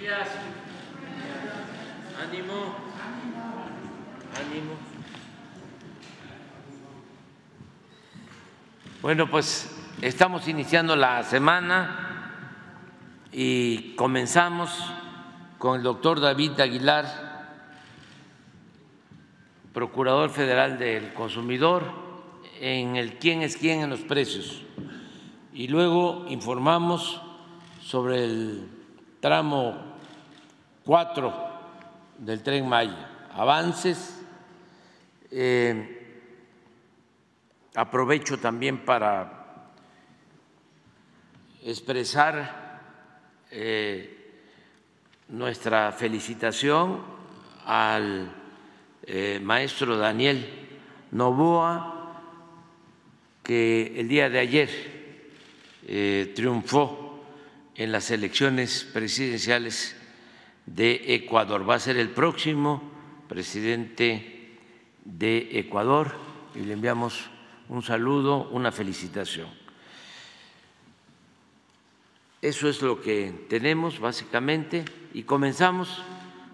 días. Ánimo. Ánimo. Bueno, pues estamos iniciando la semana y comenzamos con el doctor David Aguilar, Procurador Federal del Consumidor, en el quién es quién en los precios. Y luego informamos sobre el tramo 4 del tren Maya, avances. Eh, aprovecho también para expresar eh, nuestra felicitación al eh, maestro Daniel Novoa, que el día de ayer triunfó en las elecciones presidenciales de Ecuador. Va a ser el próximo presidente de Ecuador y le enviamos un saludo, una felicitación. Eso es lo que tenemos básicamente y comenzamos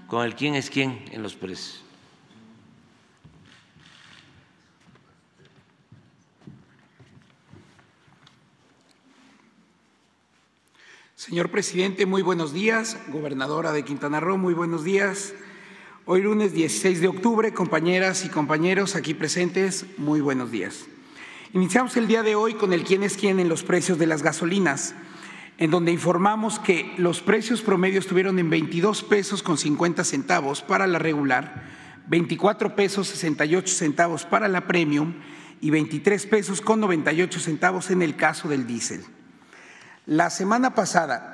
con el quién es quién en los precios. Señor presidente, muy buenos días. Gobernadora de Quintana Roo, muy buenos días. Hoy lunes 16 de octubre, compañeras y compañeros aquí presentes, muy buenos días. Iniciamos el día de hoy con el quién es quién en los precios de las gasolinas, en donde informamos que los precios promedios estuvieron en 22 pesos con 50 centavos para la regular, 24 pesos 68 centavos para la premium y 23 pesos con 98 centavos en el caso del diésel. La semana pasada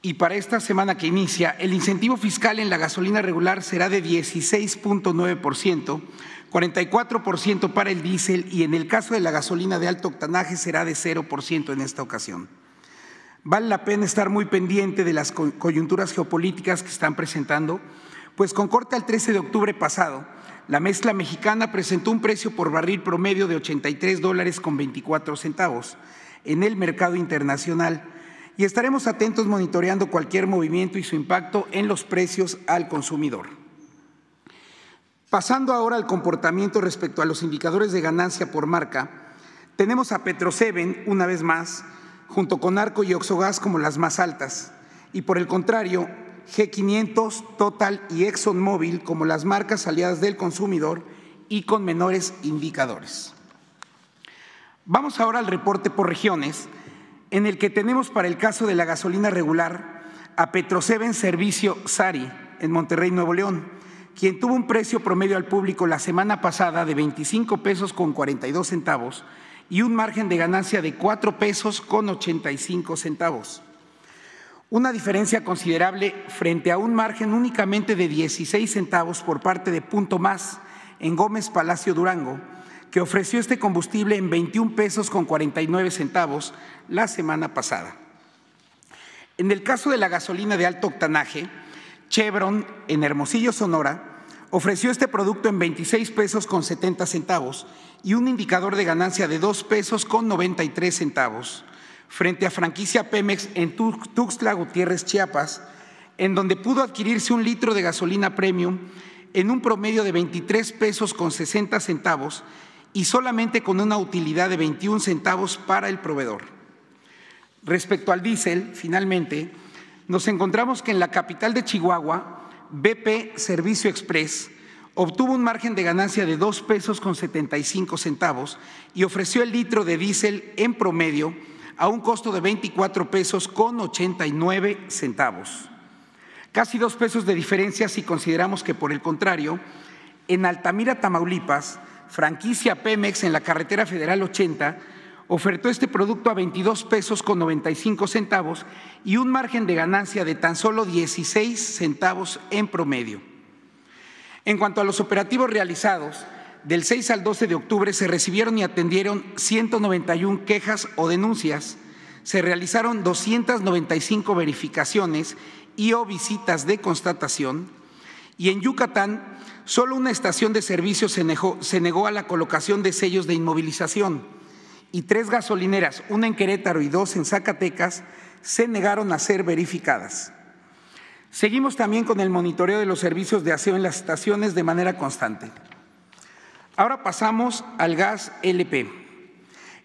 y para esta semana que inicia, el incentivo fiscal en la gasolina regular será de 16.9%, 44% para el diésel y en el caso de la gasolina de alto octanaje será de 0% en esta ocasión. Vale la pena estar muy pendiente de las coyunturas geopolíticas que están presentando, pues con corte al 13 de octubre pasado, la mezcla mexicana presentó un precio por barril promedio de 83 dólares con 24 centavos en el mercado internacional y estaremos atentos monitoreando cualquier movimiento y su impacto en los precios al consumidor. Pasando ahora al comportamiento respecto a los indicadores de ganancia por marca, tenemos a Petroseven una vez más, junto con Arco y Oxogas como las más altas, y por el contrario, G500, Total y ExxonMobil como las marcas aliadas del consumidor y con menores indicadores. Vamos ahora al reporte por regiones, en el que tenemos para el caso de la gasolina regular a Petroseven Servicio Sari en Monterrey, Nuevo León, quien tuvo un precio promedio al público la semana pasada de 25 pesos con 42 centavos y un margen de ganancia de 4 pesos con 85 centavos. Una diferencia considerable frente a un margen únicamente de 16 centavos por parte de Punto Más en Gómez Palacio Durango, que ofreció este combustible en 21 pesos con 49 centavos la semana pasada. En el caso de la gasolina de alto octanaje, Chevron en Hermosillo, Sonora, ofreció este producto en 26 pesos con 70 centavos y un indicador de ganancia de 2 pesos con 93 centavos, frente a franquicia Pemex en Tuxtla Gutiérrez, Chiapas, en donde pudo adquirirse un litro de gasolina premium en un promedio de 23 pesos con 60 centavos y solamente con una utilidad de 21 centavos para el proveedor. Respecto al diésel, finalmente, nos encontramos que en la capital de Chihuahua, BP Servicio Express obtuvo un margen de ganancia de 2 pesos con 75 centavos y ofreció el litro de diésel en promedio a un costo de 24 pesos con 89 centavos. Casi dos pesos de diferencia si consideramos que, por el contrario, en Altamira, Tamaulipas, franquicia Pemex en la carretera federal 80 ofertó este producto a 22 pesos con 95 centavos y un margen de ganancia de tan solo 16 centavos en promedio. En cuanto a los operativos realizados, del 6 al 12 de octubre se recibieron y atendieron 191 quejas o denuncias, se realizaron 295 verificaciones y visitas de constatación y en Yucatán Solo una estación de servicio se negó, a la colocación de sellos de inmovilización y tres gasolineras, una en Querétaro y dos en Zacatecas, se negaron a ser verificadas. Seguimos también con el monitoreo de los servicios de aseo en las estaciones de manera constante. Ahora pasamos al gas LP.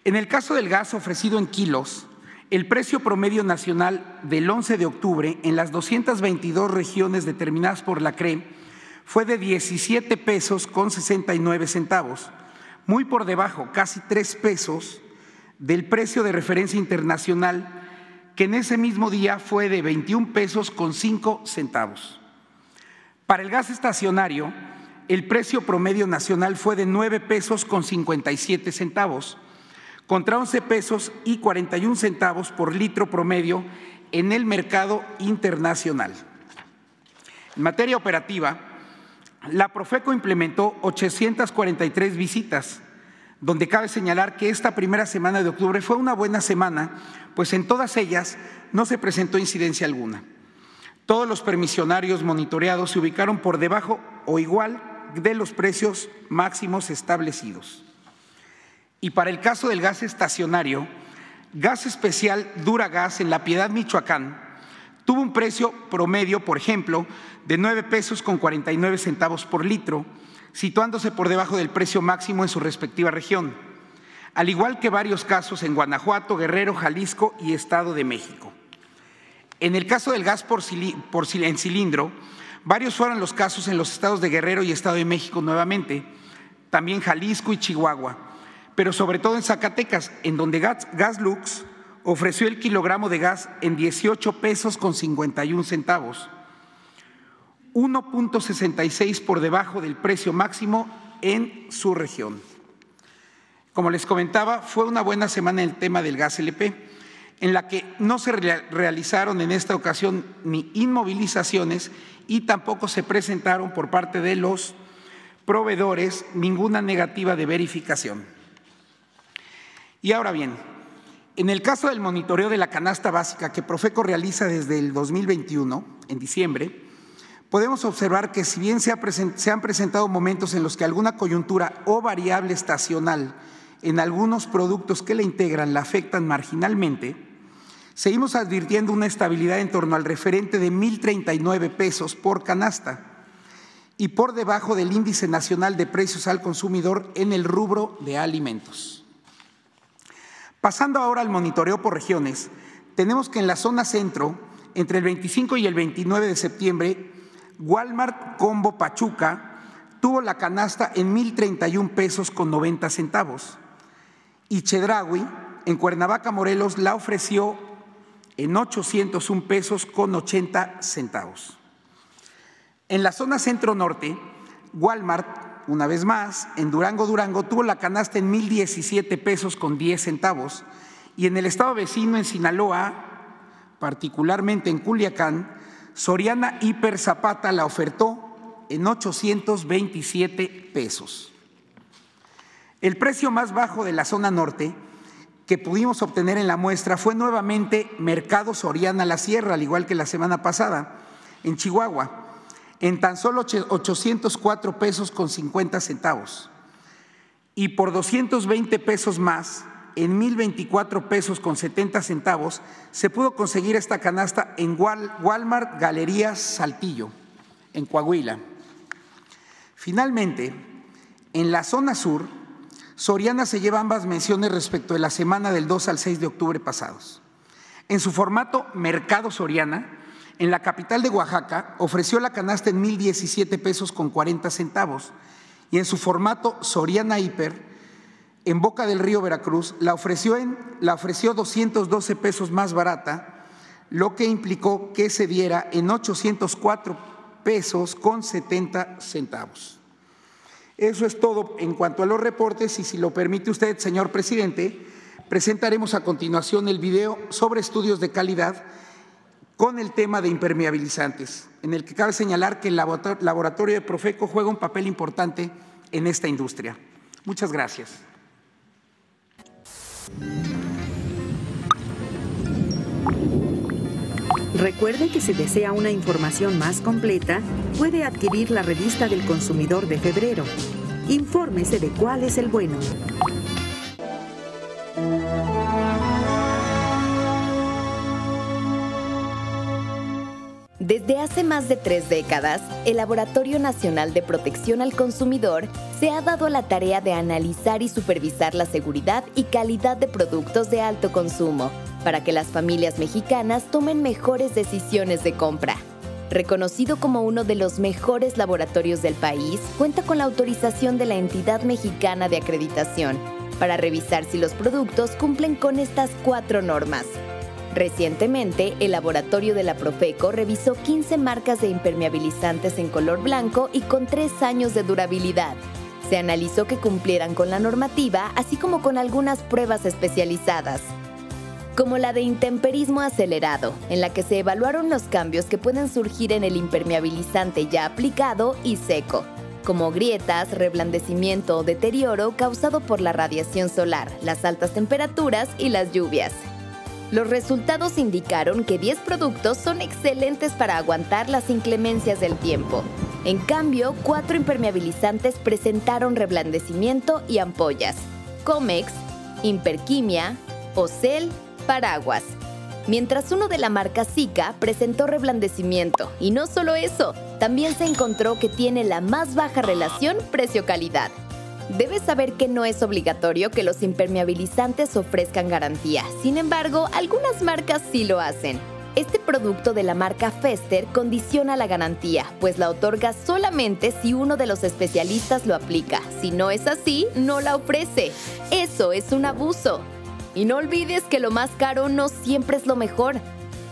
En el caso del gas ofrecido en kilos, el precio promedio nacional del 11 de octubre en las 222 regiones determinadas por la CRE fue de 17 pesos con 69 centavos, muy por debajo, casi 3 pesos, del precio de referencia internacional que en ese mismo día fue de 21 pesos con 5 centavos. Para el gas estacionario, el precio promedio nacional fue de 9 pesos con 57 centavos, contra 11 pesos y 41 centavos por litro promedio en el mercado internacional. En materia operativa, la Profeco implementó 843 visitas, donde cabe señalar que esta primera semana de octubre fue una buena semana, pues en todas ellas no se presentó incidencia alguna. Todos los permisionarios monitoreados se ubicaron por debajo o igual de los precios máximos establecidos. Y para el caso del gas estacionario, gas especial Duragas en La Piedad, Michoacán, tuvo un precio promedio, por ejemplo, de 9 pesos con 49 centavos por litro, situándose por debajo del precio máximo en su respectiva región, al igual que varios casos en Guanajuato, Guerrero, Jalisco y Estado de México. En el caso del gas por, en cilindro, varios fueron los casos en los estados de Guerrero y Estado de México nuevamente, también Jalisco y Chihuahua, pero sobre todo en Zacatecas, en donde Gas, Gaslux ofreció el kilogramo de gas en 18 pesos con 51 centavos 1.66 por debajo del precio máximo en su región. Como les comentaba, fue una buena semana el tema del gas LP, en la que no se realizaron en esta ocasión ni inmovilizaciones y tampoco se presentaron por parte de los proveedores ninguna negativa de verificación. Y ahora bien, en el caso del monitoreo de la canasta básica que Profeco realiza desde el 2021, en diciembre, podemos observar que si bien se, han presentado momentos en los que alguna coyuntura o variable estacional en algunos productos que la integran la afectan marginalmente, seguimos advirtiendo una estabilidad en torno al referente de 1.039 pesos por canasta y por debajo del índice nacional de precios al consumidor en el rubro de alimentos. Pasando ahora al monitoreo por regiones, tenemos que en la zona centro, entre el 25 y el 29 de septiembre, Walmart Combo Pachuca tuvo la canasta en 1.031 pesos con 90 centavos y Chedraui en Cuernavaca, Morelos, la ofreció en 801 pesos con 80 centavos. En la zona centro-norte, Walmart, una vez más, en Durango, Durango, tuvo la canasta en 1.017 pesos con 10 centavos y en el estado vecino, en Sinaloa, particularmente en Culiacán, Soriana Hiper Zapata la ofertó en 827 pesos. El precio más bajo de la zona norte que pudimos obtener en la muestra fue nuevamente Mercado Soriana La Sierra, al igual que la semana pasada, en Chihuahua, en tan solo 804 pesos con 50 centavos. Y por 220 pesos más, en 1.024 pesos con 70 centavos, se pudo conseguir esta canasta en Walmart Galerías Saltillo, en Coahuila. Finalmente, en la zona sur, Soriana se lleva ambas menciones respecto de la semana del 2 al 6 de octubre pasados. En su formato Mercado Soriana, en la capital de Oaxaca, ofreció la canasta en 1.017 pesos con 40 centavos y en su formato Soriana Hiper, en Boca del Río Veracruz, la ofreció, la ofreció 212 pesos más barata, lo que implicó que se diera en 804 pesos con 70 centavos. Eso es todo en cuanto a los reportes y si lo permite usted, señor presidente, presentaremos a continuación el video sobre estudios de calidad con el tema de impermeabilizantes, en el que cabe señalar que el laboratorio de Profeco juega un papel importante en esta industria. Muchas gracias. Recuerde que si desea una información más completa, puede adquirir la revista del consumidor de febrero. Infórmese de cuál es el bueno. Desde hace más de tres décadas, el Laboratorio Nacional de Protección al Consumidor se ha dado la tarea de analizar y supervisar la seguridad y calidad de productos de alto consumo para que las familias mexicanas tomen mejores decisiones de compra. Reconocido como uno de los mejores laboratorios del país, cuenta con la autorización de la entidad mexicana de acreditación para revisar si los productos cumplen con estas cuatro normas Recientemente, el laboratorio de la Profeco revisó 15 marcas de impermeabilizantes en color blanco y con 3 años de durabilidad. Se analizó que cumplieran con la normativa, así como con algunas pruebas especializadas, como la de intemperismo acelerado, en la que se evaluaron los cambios que pueden surgir en el impermeabilizante ya aplicado y seco, como grietas, reblandecimiento o deterioro causado por la radiación solar, las altas temperaturas y las lluvias. Los resultados indicaron que 10 productos son excelentes para aguantar las inclemencias del tiempo. En cambio, 4 impermeabilizantes presentaron reblandecimiento y ampollas. Comex, Imperquimia, Ocel, Paraguas. Mientras uno de la marca Zika presentó reblandecimiento. Y no solo eso, también se encontró que tiene la más baja relación precio-calidad. Debes saber que no es obligatorio que los impermeabilizantes ofrezcan garantía. Sin embargo, algunas marcas sí lo hacen. Este producto de la marca Fester condiciona la garantía, pues la otorga solamente si uno de los especialistas lo aplica. Si no es así, no la ofrece. Eso es un abuso. Y no olvides que lo más caro no siempre es lo mejor.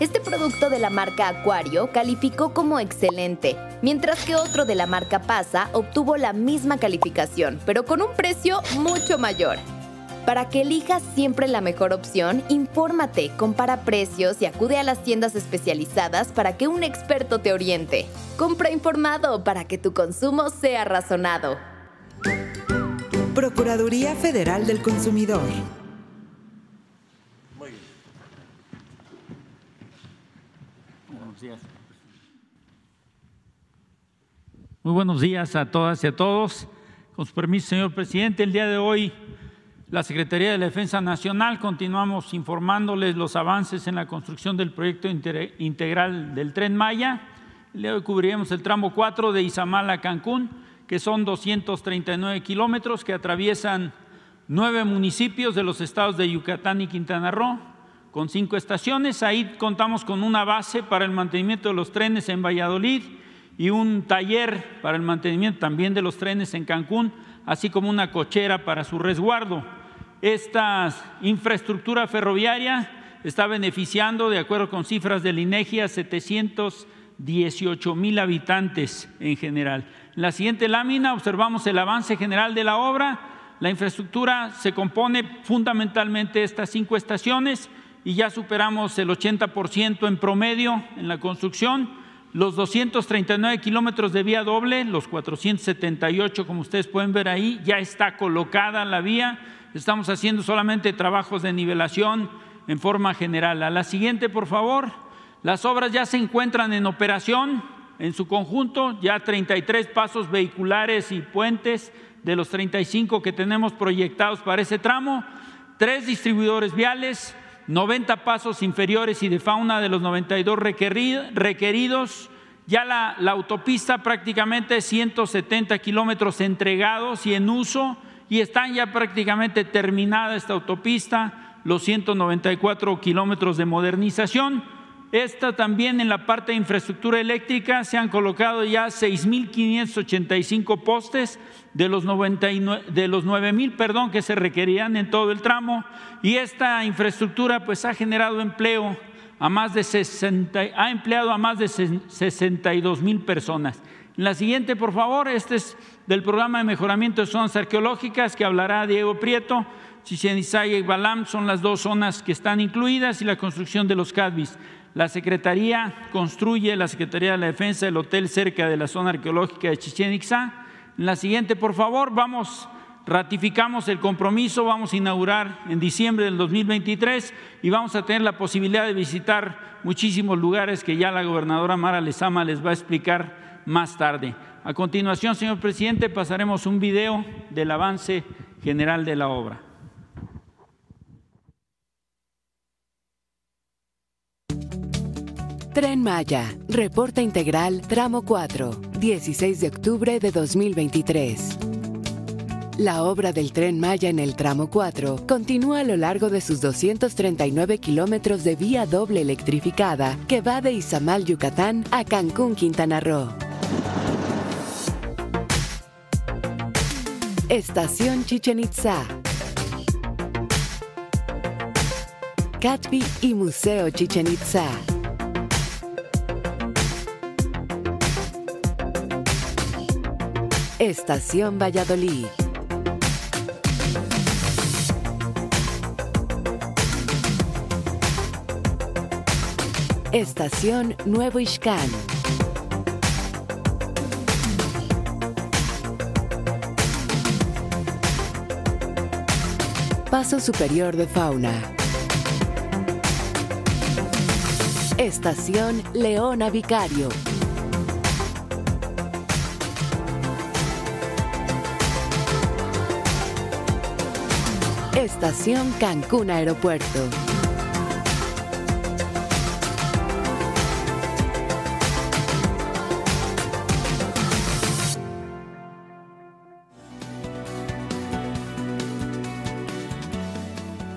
Este producto de la marca Acuario calificó como excelente, mientras que otro de la marca Pasa obtuvo la misma calificación, pero con un precio mucho mayor. Para que elijas siempre la mejor opción, infórmate, compara precios y acude a las tiendas especializadas para que un experto te oriente. Compra informado para que tu consumo sea razonado. Procuraduría Federal del Consumidor. Muy buenos días a todas y a todos. Con su permiso, señor presidente, el día de hoy la Secretaría de la Defensa Nacional continuamos informándoles los avances en la construcción del proyecto integral del Tren Maya. El día de hoy cubriremos el tramo 4 de Izamal a Cancún, que son 239 kilómetros que atraviesan nueve municipios de los estados de Yucatán y Quintana Roo, con cinco estaciones. Ahí contamos con una base para el mantenimiento de los trenes en Valladolid y un taller para el mantenimiento también de los trenes en Cancún, así como una cochera para su resguardo. Esta infraestructura ferroviaria está beneficiando, de acuerdo con cifras del INEGI, a 718 mil habitantes en general. En la siguiente lámina observamos el avance general de la obra. La infraestructura se compone fundamentalmente de estas cinco estaciones y ya superamos el 80% en promedio en la construcción los 239 kilómetros de vía doble, los 478, como ustedes pueden ver ahí, ya está colocada la vía. Estamos haciendo solamente trabajos de nivelación en forma general. A la siguiente, por favor. Las obras ya se encuentran en operación en su conjunto, ya 33 pasos vehiculares y puentes de los 35 que tenemos proyectados para ese tramo, tres distribuidores viales, 90 pasos inferiores y de fauna de los 92 requeridos. Ya la, autopista prácticamente 170 kilómetros entregados y en uso y están ya prácticamente terminada esta autopista, los 194 kilómetros de modernización. Esta también en la parte de infraestructura eléctrica se han colocado ya 6.585 postes de los, 99, de los 9.000 perdón, que se requerían en todo el tramo y esta infraestructura pues ha generado empleo a más de 60, ha empleado a más de 62 mil personas. La siguiente, por favor, este es del programa de mejoramiento de zonas arqueológicas que hablará Diego Prieto. Chichen Itzá y Balam son las dos zonas que están incluidas y la construcción de los CADBIS. La Secretaría construye, la Secretaría de la Defensa, el hotel cerca de la zona arqueológica de Chichen Itzá. La siguiente, por favor, vamos, ratificamos el compromiso, vamos a inaugurar en diciembre del 2023 y vamos a tener la posibilidad de visitar muchísimos lugares que ya la gobernadora Mara Lezama les va a explicar más tarde. A continuación, señor presidente, pasaremos un video del avance general de la obra. Tren Maya, reporte integral, tramo 4, 16 de octubre de 2023. La obra del tren Maya en el tramo 4 continúa a lo largo de sus 239 kilómetros de vía doble electrificada que va de Izamal, Yucatán a Cancún, Quintana Roo. Estación Chichen Itza. Catpi y Museo Chichen Itza. Estación Valladolid. Estación Nuevo Ixcán. Paso Superior de Fauna. Estación Leona Vicario. Estación Cancún Aeropuerto.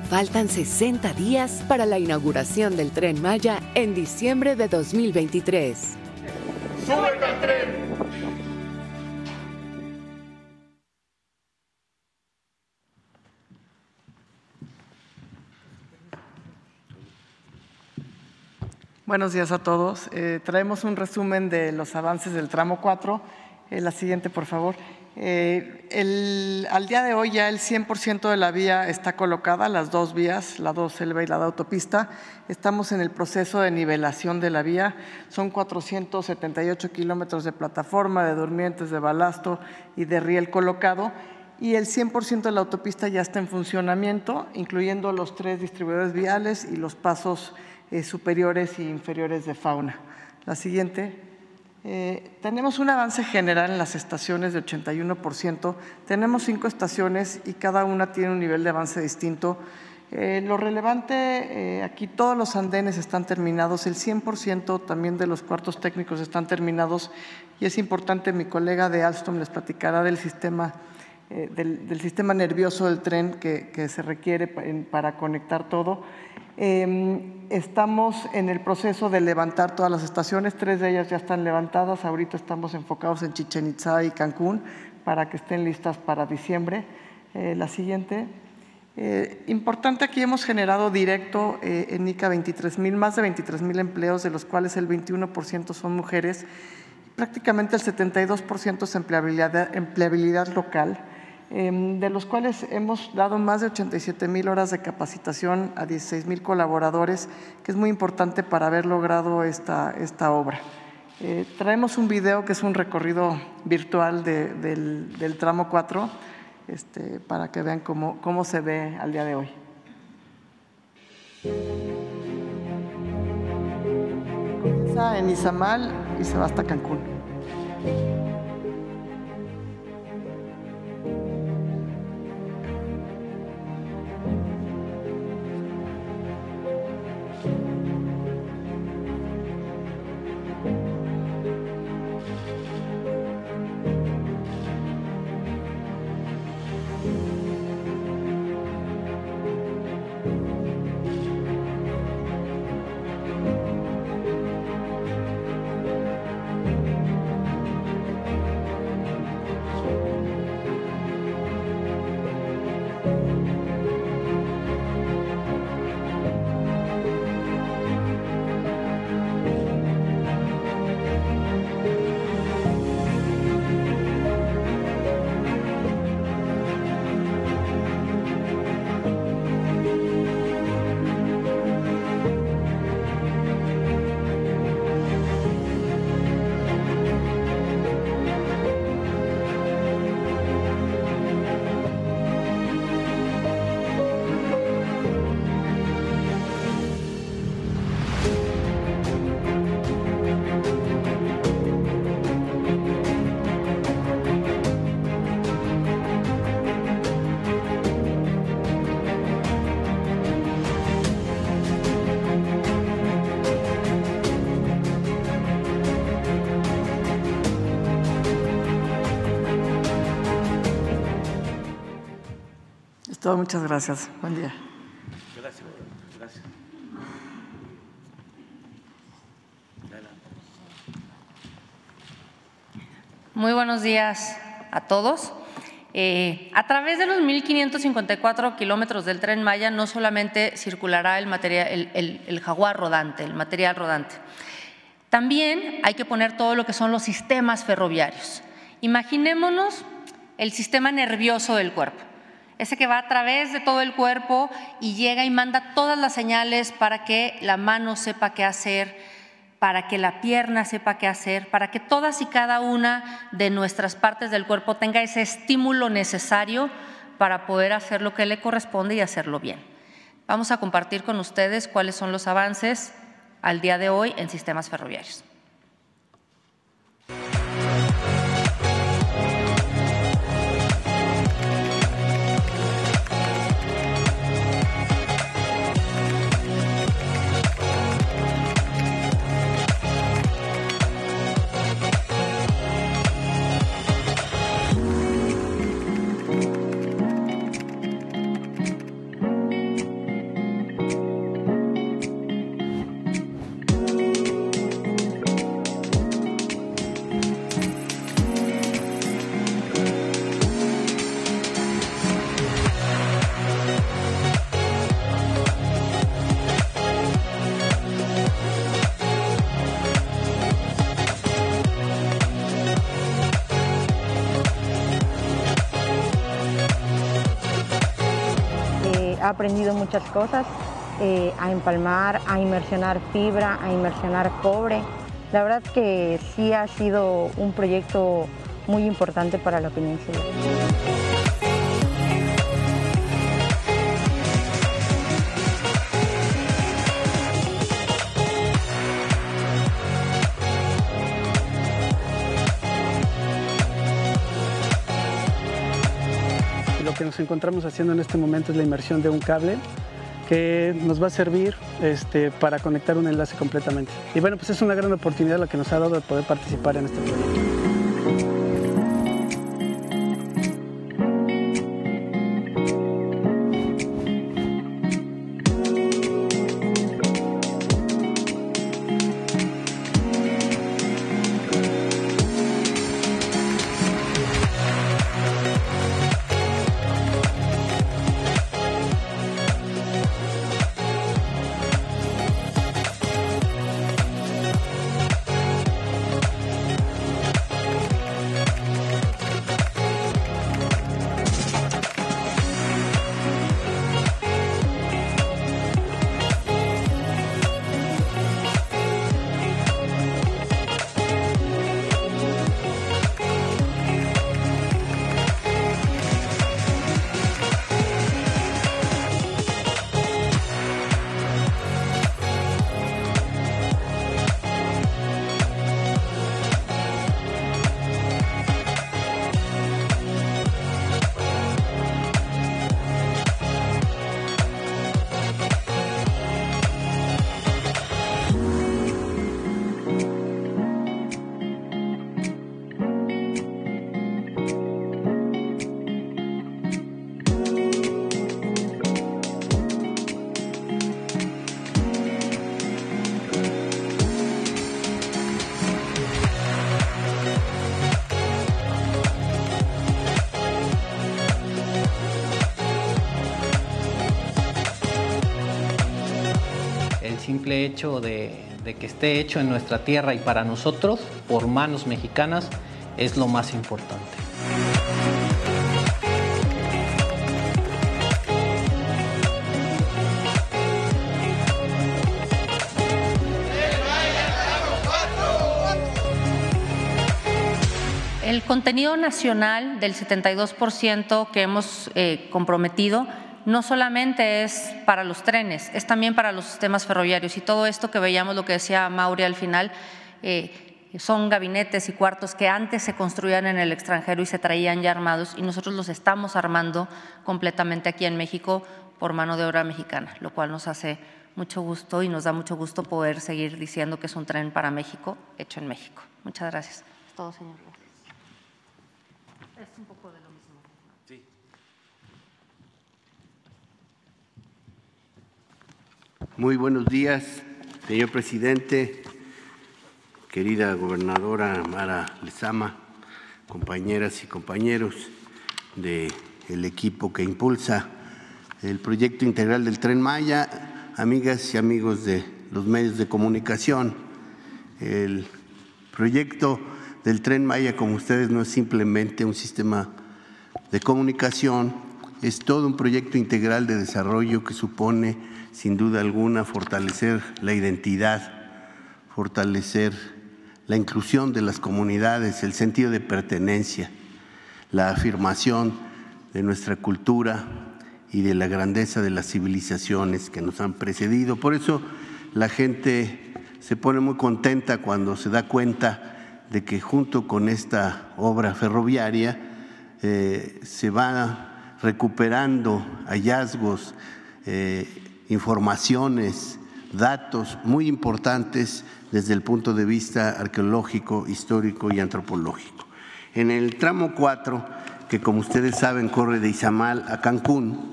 Faltan 60 días para la inauguración del tren Maya en diciembre de 2023. ¡Súbete al tren! Buenos días a todos. Eh, traemos un resumen de los avances del tramo 4. Eh, la siguiente, por favor. Eh, al día de hoy ya el 100% de la vía está colocada, las dos vías, la 2 selva y la de autopista. Estamos en el proceso de nivelación de la vía. Son 478 kilómetros de plataforma, de durmientes, de balasto y de riel colocado. Y el 100% de la autopista ya está en funcionamiento, incluyendo los tres distribuidores viales y los pasos eh, superiores e inferiores de fauna. La siguiente. Eh, tenemos un avance general en las estaciones de 81%. Tenemos cinco estaciones y cada una tiene un nivel de avance distinto. Eh, lo relevante, aquí todos los andenes están terminados, el 100% también de los cuartos técnicos están terminados y es importante, mi colega de Alstom les platicará del sistema, del, sistema nervioso del tren que, se requiere para conectar todo. Em, estamos en el proceso de levantar todas las estaciones, tres de ellas ya están levantadas, ahorita estamos enfocados en Chichen Itza y Cancún para que estén listas para diciembre. Eh, la siguiente. Eh, importante aquí hemos generado directo eh, en ICA 23 mil, más de 23 mil empleos, de los cuales el 21% son mujeres, prácticamente el 72% es empleabilidad, empleabilidad local. Em, de los cuales hemos dado más de 87 mil horas de capacitación a 16 mil colaboradores, que es muy importante para haber logrado esta, esta obra. Eh, traemos un video que es un recorrido virtual del, del, tramo 4 este, para que vean cómo, cómo se ve al día de hoy. Comienza en Izamal y se va hasta Cancún. Muchas gracias. Buen día. Gracias. Muy buenos días a todos. Eh, a través de los 1.554 kilómetros del tren Maya no solamente circulará el, material, el jaguar rodante, el material rodante. También hay que poner todo lo que son los sistemas ferroviarios. Imaginémonos el sistema nervioso del cuerpo, ese que va a través de todo el cuerpo y llega y manda todas las señales para que la mano sepa qué hacer, para que la pierna sepa qué hacer, para que todas y cada una de nuestras partes del cuerpo tenga ese estímulo necesario para poder hacer lo que le corresponde y hacerlo bien. Vamos a compartir con ustedes cuáles son los avances al día de hoy en sistemas ferroviarios. Aprendido muchas cosas, eh, a empalmar, a inmersionar fibra, a inmersionar cobre. La verdad que sí ha sido un proyecto muy importante para la que nos encontramos haciendo en este momento es la inmersión de un cable que nos va a servir este, para conectar un enlace completamente. Y bueno, pues es una gran oportunidad la que nos ha dado de poder participar en este proyecto. De, que esté hecho en nuestra tierra y para nosotros, por manos mexicanas, es lo más importante. El contenido nacional del 72% que hemos eh, comprometido no solamente es para los trenes, es también para los sistemas ferroviarios. Y todo esto que veíamos, lo que decía Mauri al final, eh, son gabinetes y cuartos que antes se construían en el extranjero y se traían ya armados y nosotros los estamos armando completamente aquí en México por mano de obra mexicana, lo cual nos hace mucho gusto y nos da mucho gusto poder seguir diciendo que es un tren para México hecho en México. Muchas gracias. Es todo, señor. Es un poco de lo mismo. Sí. Muy buenos días, señor presidente, querida gobernadora Mara Lezama, compañeras y compañeros del equipo que impulsa el proyecto integral del Tren Maya, amigas y amigos de los medios de comunicación. El proyecto del Tren Maya, como ustedes, no es simplemente un sistema de comunicación, es todo un proyecto integral de desarrollo que supone, sin duda alguna, fortalecer la identidad, fortalecer la inclusión de las comunidades, el sentido de pertenencia, la afirmación de nuestra cultura y de la grandeza de las civilizaciones que nos han precedido. Por eso la gente se pone muy contenta cuando se da cuenta de que junto con esta obra ferroviaria eh, se va recuperando hallazgos, eh, informaciones, datos muy importantes desde el punto de vista arqueológico, histórico y antropológico. En el tramo 4, que como ustedes saben corre de Izamal a Cancún,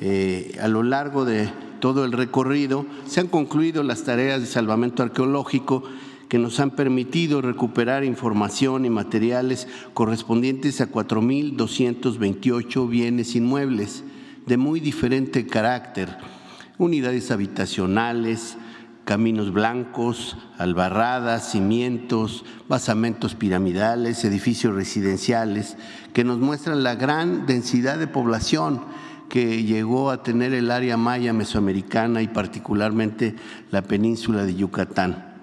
eh, a lo largo de todo el recorrido se han concluido las tareas de salvamento arqueológico que nos han permitido recuperar información y materiales correspondientes a 4.228 bienes inmuebles de muy diferente carácter, unidades habitacionales, caminos blancos, albarradas, cimientos, basamentos piramidales, edificios residenciales, que nos muestran la gran densidad de población que llegó a tener el área maya mesoamericana y particularmente la península de Yucatán.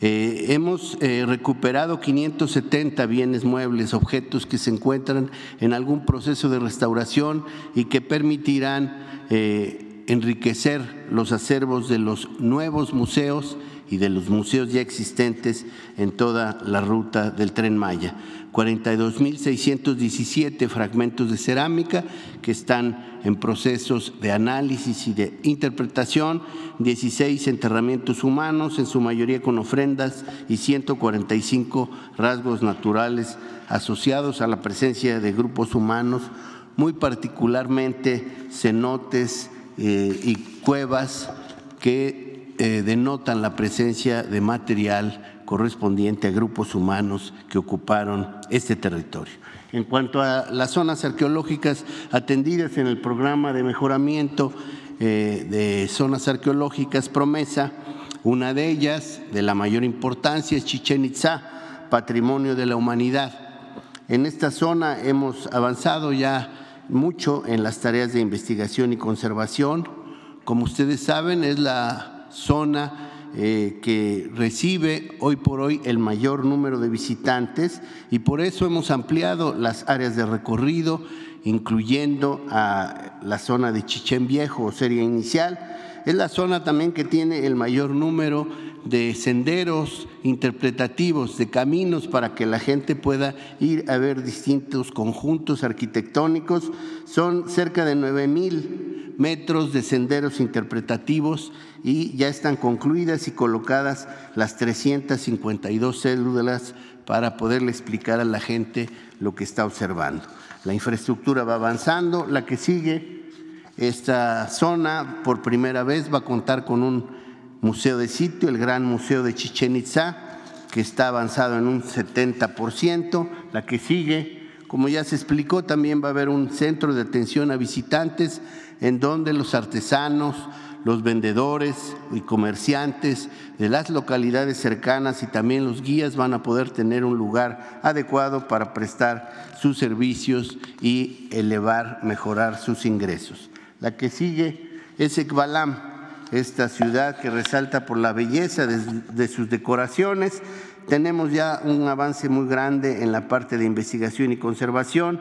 Eh, hemos eh, recuperado 570 bienes muebles, objetos que se encuentran en algún proceso de restauración y que permitirán eh, enriquecer los acervos de los nuevos museos y de los museos ya existentes en toda la ruta del tren Maya. 42.617 fragmentos de cerámica que están en procesos de análisis y de interpretación, 16 enterramientos humanos, en su mayoría con ofrendas, y 145 rasgos naturales asociados a la presencia de grupos humanos, muy particularmente cenotes, y cuevas que eh, denotan la presencia de material correspondiente a grupos humanos que ocuparon este territorio. En cuanto a las zonas arqueológicas atendidas en el programa de mejoramiento eh, de zonas arqueológicas Promesa, una de ellas, de la mayor importancia, es Chichen Itza, patrimonio de la humanidad. En esta zona hemos avanzado ya mucho en las tareas de investigación y conservación. Como ustedes saben, es la zona eh, que recibe hoy por hoy el mayor número de visitantes y por eso hemos ampliado las áreas de recorrido, incluyendo a la zona de Chichén Viejo o serie inicial. Es la zona también que tiene el mayor número de senderos interpretativos, de caminos para que la gente pueda ir a ver distintos conjuntos arquitectónicos. Son cerca de 9 mil metros de senderos interpretativos y ya están concluidas y colocadas las 352 células para poderle explicar a la gente lo que está observando. La infraestructura va avanzando, la que sigue, esta zona por primera vez va a contar con un museo de sitio, el Gran Museo de Chichen Itza, que está avanzado en un 70%. La que sigue, como ya se explicó, también va a haber un centro de atención a visitantes en donde los artesanos, los vendedores y comerciantes de las localidades cercanas y también los guías van a poder tener un lugar adecuado para prestar sus servicios y elevar, mejorar sus ingresos. La que sigue es Ekbalam, esta ciudad que resalta por la belleza de, sus decoraciones. Tenemos ya un avance muy grande en la parte de investigación y conservación.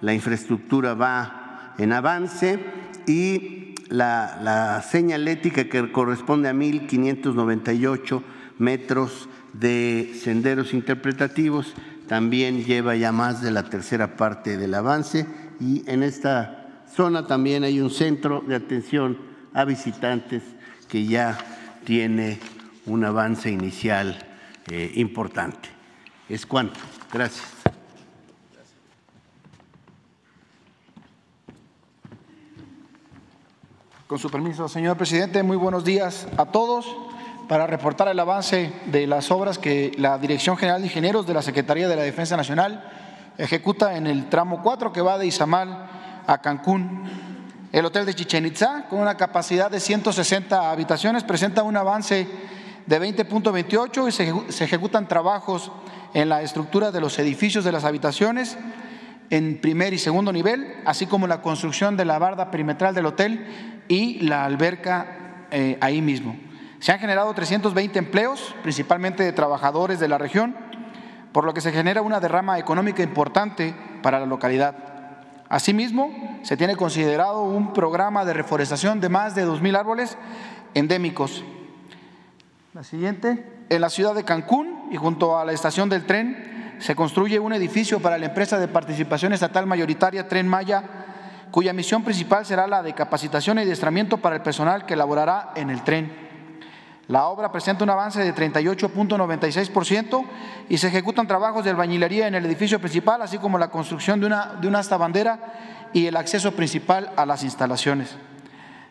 La infraestructura va en avance y la, la señalética que corresponde a 1.598 metros de senderos interpretativos también lleva ya más de la tercera parte del avance y en esta zona también hay un centro de atención a visitantes que ya tiene un avance inicial eh, importante. Es cuanto. Gracias. Con su permiso, señor presidente, muy buenos días a todos. Para reportar el avance de las obras que la Dirección General de Ingenieros de la Secretaría de la Defensa Nacional ejecuta en el tramo 4 que va de Izamal a Cancún. El hotel de Chichen Itza, con una capacidad de 160 habitaciones, presenta un avance de 20.28 y se, ejecutan trabajos en la estructura de los edificios de las habitaciones en primer y segundo nivel, así como la construcción de la barda perimetral del hotel y la alberca eh, ahí mismo. Se han generado 320 empleos, principalmente de trabajadores de la región, por lo que se genera una derrama económica importante para la localidad. Asimismo, se tiene considerado un programa de reforestación de más de 2.000 árboles endémicos. La siguiente, en la ciudad de Cancún y junto a la estación del tren, se construye un edificio para la empresa de participación estatal mayoritaria Tren Maya, cuya misión principal será la de capacitación y adiestramiento para el personal que laborará en el tren. La obra presenta un avance de 38.96% y se ejecutan trabajos de albañilería en el edificio principal, así como la construcción de una, de una hasta bandera y el acceso principal a las instalaciones.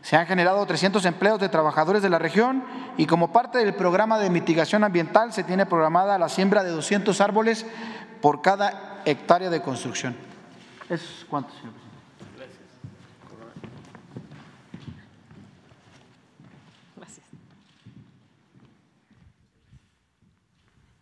Se han generado 300 empleos de trabajadores de la región y como parte del programa de mitigación ambiental se tiene programada la siembra de 200 árboles por cada hectárea de construcción. ¿Es cuánto, señor presidente? Gracias.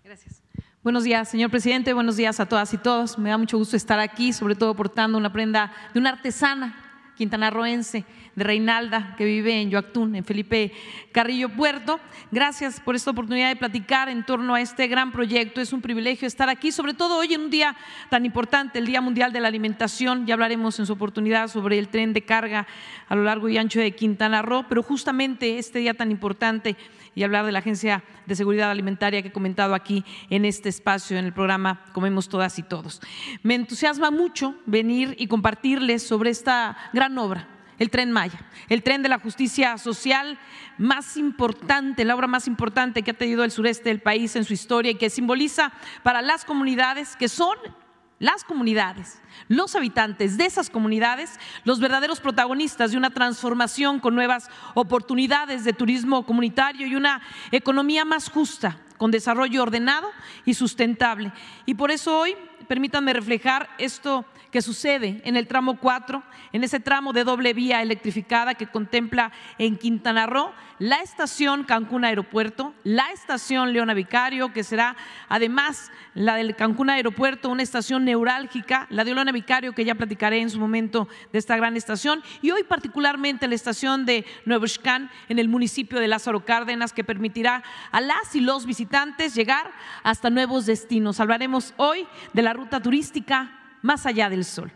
Gracias. Buenos días, señor presidente. Buenos días a todas y todos. Me da mucho gusto estar aquí, sobre todo portando una prenda de una artesana quintanarroense de Reinalda, que vive en Yoactún, en Felipe Carrillo Puerto. Gracias por esta oportunidad de platicar en torno a este gran proyecto. Es un privilegio estar aquí, sobre todo hoy en un día tan importante, el Día Mundial de la Alimentación. Ya hablaremos en su oportunidad sobre el tren de carga a lo largo y ancho de Quintana Roo, pero justamente este día tan importante y hablar de la Agencia de Seguridad Alimentaria que he comentado aquí en este espacio, en el programa Comemos Todas y Todos. Me entusiasma mucho venir y compartirles sobre esta gran obra, el tren Maya, el tren de la justicia social más importante, la obra más importante que ha tenido el sureste del país en su historia y que simboliza para las comunidades que son las comunidades, los habitantes de esas comunidades, los verdaderos protagonistas de una transformación con nuevas oportunidades de turismo comunitario y una economía más justa, con desarrollo ordenado y sustentable. Y por eso hoy permítanme reflejar esto que sucede en el tramo 4, en ese tramo de doble vía electrificada que contempla en Quintana Roo la estación Cancún Aeropuerto, la estación Leona Vicario, que será además la del Cancún Aeropuerto, una estación neurálgica, la de Leona Vicario, que ya platicaré en su momento de esta gran estación, y hoy particularmente la estación de Nuevo Xcán en el municipio de Lázaro Cárdenas, que permitirá a las y los visitantes llegar hasta nuevos destinos. Hablaremos hoy de la ruta turística más allá del sol.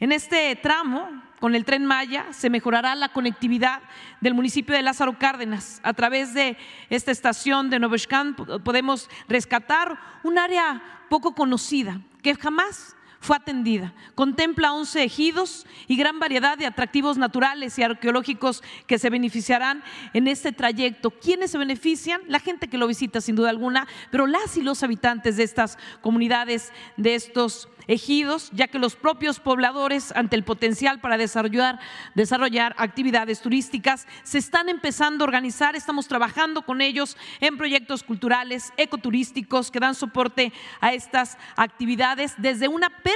En este tramo, con el tren Maya, se mejorará la conectividad del municipio de Lázaro Cárdenas. A través de esta estación de Novoscan podemos rescatar un área poco conocida que jamás fue atendida. Contempla 11 ejidos y gran variedad de atractivos naturales y arqueológicos que se beneficiarán en este trayecto. ¿Quiénes se benefician? La gente que lo visita sin duda alguna, pero las y los habitantes de estas comunidades, de estos ejidos, ya que los propios pobladores, ante el potencial para desarrollar, desarrollar actividades turísticas, se están empezando a organizar, estamos trabajando con ellos en proyectos culturales, ecoturísticos, que dan soporte a estas actividades desde una perspectiva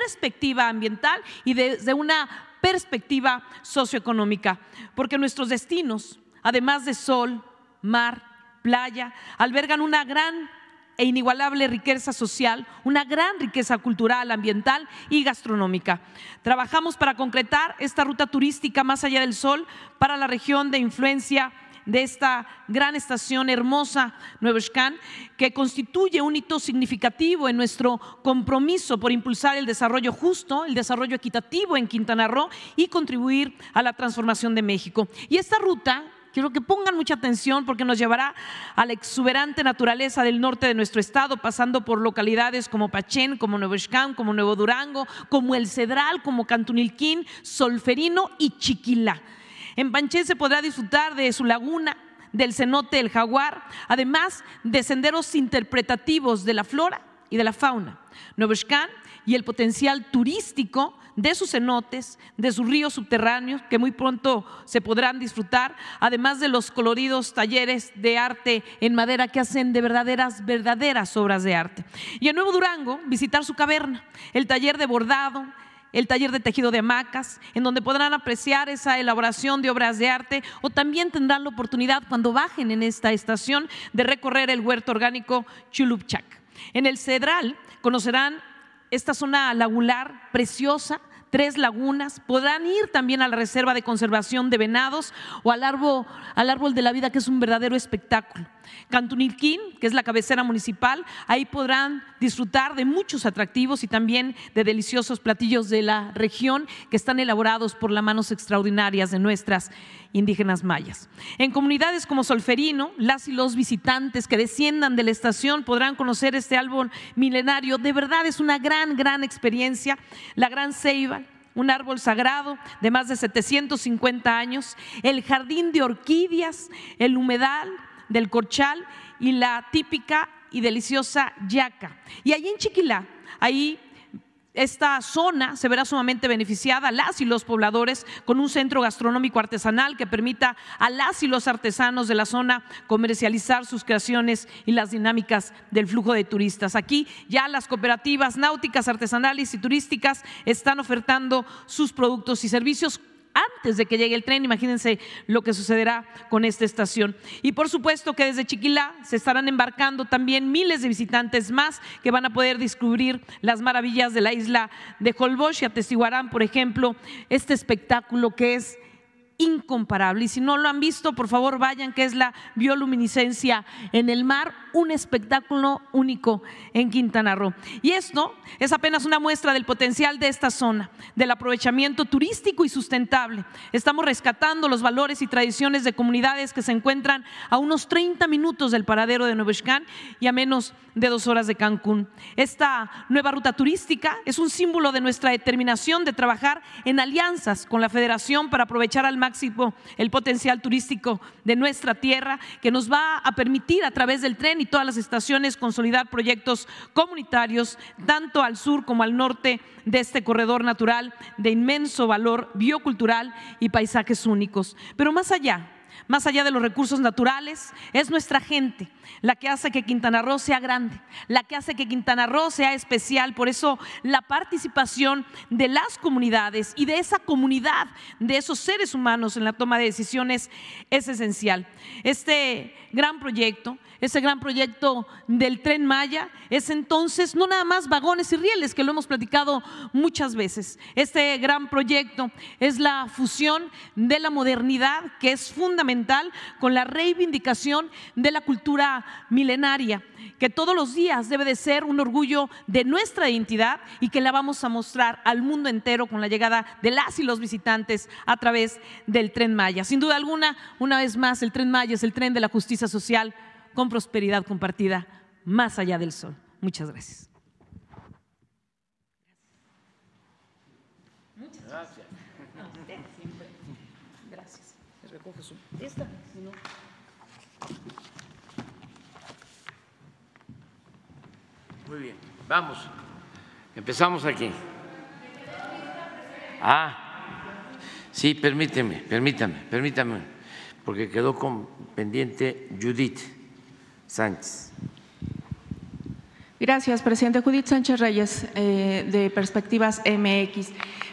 ambiental y desde una perspectiva socioeconómica, porque nuestros destinos, además de sol, mar, playa, albergan una gran e inigualable riqueza social, una gran riqueza cultural, ambiental y gastronómica. Trabajamos para concretar esta ruta turística más allá del sol para la región de influencia de esta gran estación hermosa, Nuevo Xcán, que constituye un hito significativo en nuestro compromiso por impulsar el desarrollo justo, el desarrollo equitativo en Quintana Roo y contribuir a la transformación de México. Y esta ruta Quiero que pongan mucha atención porque nos llevará a la exuberante naturaleza del norte de nuestro estado, pasando por localidades como Pachén, como Nuevo Xcán, como Nuevo Durango, como El Cedral, como Cantunilquín, Solferino y Chiquilá. En Pachén se podrá disfrutar de su laguna, del cenote del jaguar, además de senderos interpretativos de la flora y de la fauna. Nuevo Xcán y el potencial turístico de sus cenotes, de sus ríos subterráneos, que muy pronto se podrán disfrutar, además de los coloridos talleres de arte en madera que hacen de verdaderas, verdaderas obras de arte. Y en Nuevo Durango, visitar su caverna, el taller de bordado, el taller de tejido de hamacas, en donde podrán apreciar esa elaboración de obras de arte o también tendrán la oportunidad cuando bajen en esta estación de recorrer el huerto orgánico Chulupchac. En el Cedral conocerán esta zona lagular preciosa tres lagunas, podrán ir también a la reserva de conservación de venados o al árbol, al árbol de la vida, que es un verdadero espectáculo. Cantunilquín, que es la cabecera municipal, ahí podrán disfrutar de muchos atractivos y también de deliciosos platillos de la región que están elaborados por las manos extraordinarias de nuestras indígenas mayas. En comunidades como Solferino, las y los visitantes que desciendan de la estación podrán conocer este árbol milenario. De verdad es una gran, gran experiencia. La Gran Ceiba, un árbol sagrado de más de 750 años, el jardín de orquídeas, el humedal del corchal y la típica y deliciosa yaca. Y allí en Chiquilá, ahí esta zona se verá sumamente beneficiada, las y los pobladores, con un centro gastronómico artesanal que permita a las y los artesanos de la zona comercializar sus creaciones y las dinámicas del flujo de turistas. Aquí ya las cooperativas náuticas, artesanales y turísticas están ofertando sus productos y servicios antes de que llegue el tren. Imagínense lo que sucederá con esta estación. Y por supuesto que desde Chiquilá se estarán embarcando también miles de visitantes más que van a poder descubrir las maravillas de la isla de Holbox y atestiguarán, por ejemplo, este espectáculo que es incomparable. Y si no lo han visto, por favor vayan, que es la bioluminiscencia en el mar, un espectáculo único en Quintana Roo. Y esto es apenas una muestra del potencial de esta zona, del aprovechamiento turístico y sustentable. Estamos rescatando los valores y tradiciones de comunidades que se encuentran a unos 30 minutos del paradero de Nuevo Xcán y a menos de dos horas de Cancún. Esta nueva ruta turística es un símbolo de nuestra determinación de trabajar en alianzas con la Federación para aprovechar al máximo el potencial turístico de nuestra tierra, que nos va a permitir a través del tren y todas las estaciones consolidar proyectos comunitarios, tanto al sur como al norte de este corredor natural de inmenso valor biocultural y paisajes únicos. Pero más allá, más allá de los recursos naturales, es nuestra gente la que hace que Quintana Roo sea grande, la que hace que Quintana Roo sea especial. Por eso la participación de las comunidades y de esa comunidad, de esos seres humanos en la toma de decisiones es esencial. Este gran proyecto ese gran proyecto del tren Maya es entonces no nada más vagones y rieles, que lo hemos platicado muchas veces. Este gran proyecto es la fusión de la modernidad, que es fundamental, con la reivindicación de la cultura milenaria, que todos los días debe de ser un orgullo de nuestra identidad y que la vamos a mostrar al mundo entero con la llegada de las y los visitantes a través del tren Maya. Sin duda alguna, una vez más, el tren Maya es el tren de la justicia social con prosperidad compartida más allá del sol. Muchas gracias. Muchas gracias. Gracias. Su... Esta, Muy bien, vamos. Empezamos aquí. Ah, sí, permíteme, permítame, permítame, porque quedó con pendiente Judith. Sánchez. Gracias, presidente. Judith Sánchez Reyes, eh, de Perspectivas MX.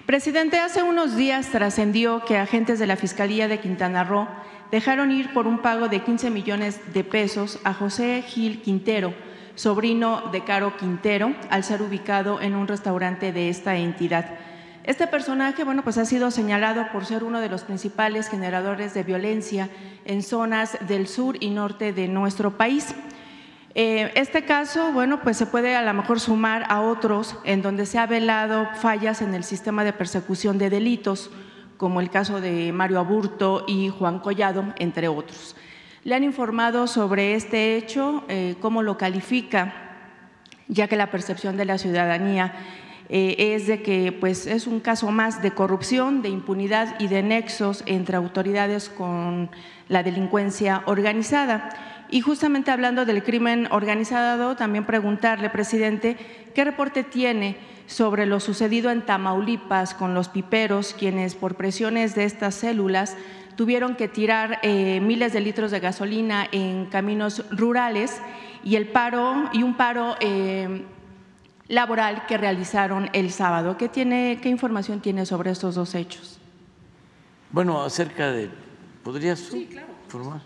Presidente, hace unos días trascendió que agentes de la Fiscalía de Quintana Roo dejaron ir por un pago de 15 millones de pesos a José Gil Quintero, sobrino de Caro Quintero, al ser ubicado en un restaurante de esta entidad. Este personaje, bueno, pues ha sido señalado por ser uno de los principales generadores de violencia en zonas del sur y norte de nuestro país. Eh, este caso, bueno, pues se puede a lo mejor sumar a otros en donde se ha velado fallas en el sistema de persecución de delitos, como el caso de Mario Aburto y Juan Collado, entre otros. Le han informado sobre este hecho, eh, cómo lo califica, ya que la percepción de la ciudadanía eh, es de que pues, es un caso más de corrupción, de impunidad y de nexos entre autoridades con la delincuencia organizada. Y justamente hablando del crimen organizado, también preguntarle, presidente, ¿qué reporte tiene sobre lo sucedido en Tamaulipas con los piperos, quienes por presiones de estas células tuvieron que tirar eh, miles de litros de gasolina en caminos rurales y el paro y un paro eh, laboral que realizaron el sábado. ¿Qué, tiene, ¿Qué información tiene sobre estos dos hechos? Bueno, acerca de... ¿Podrías sí, claro. formar?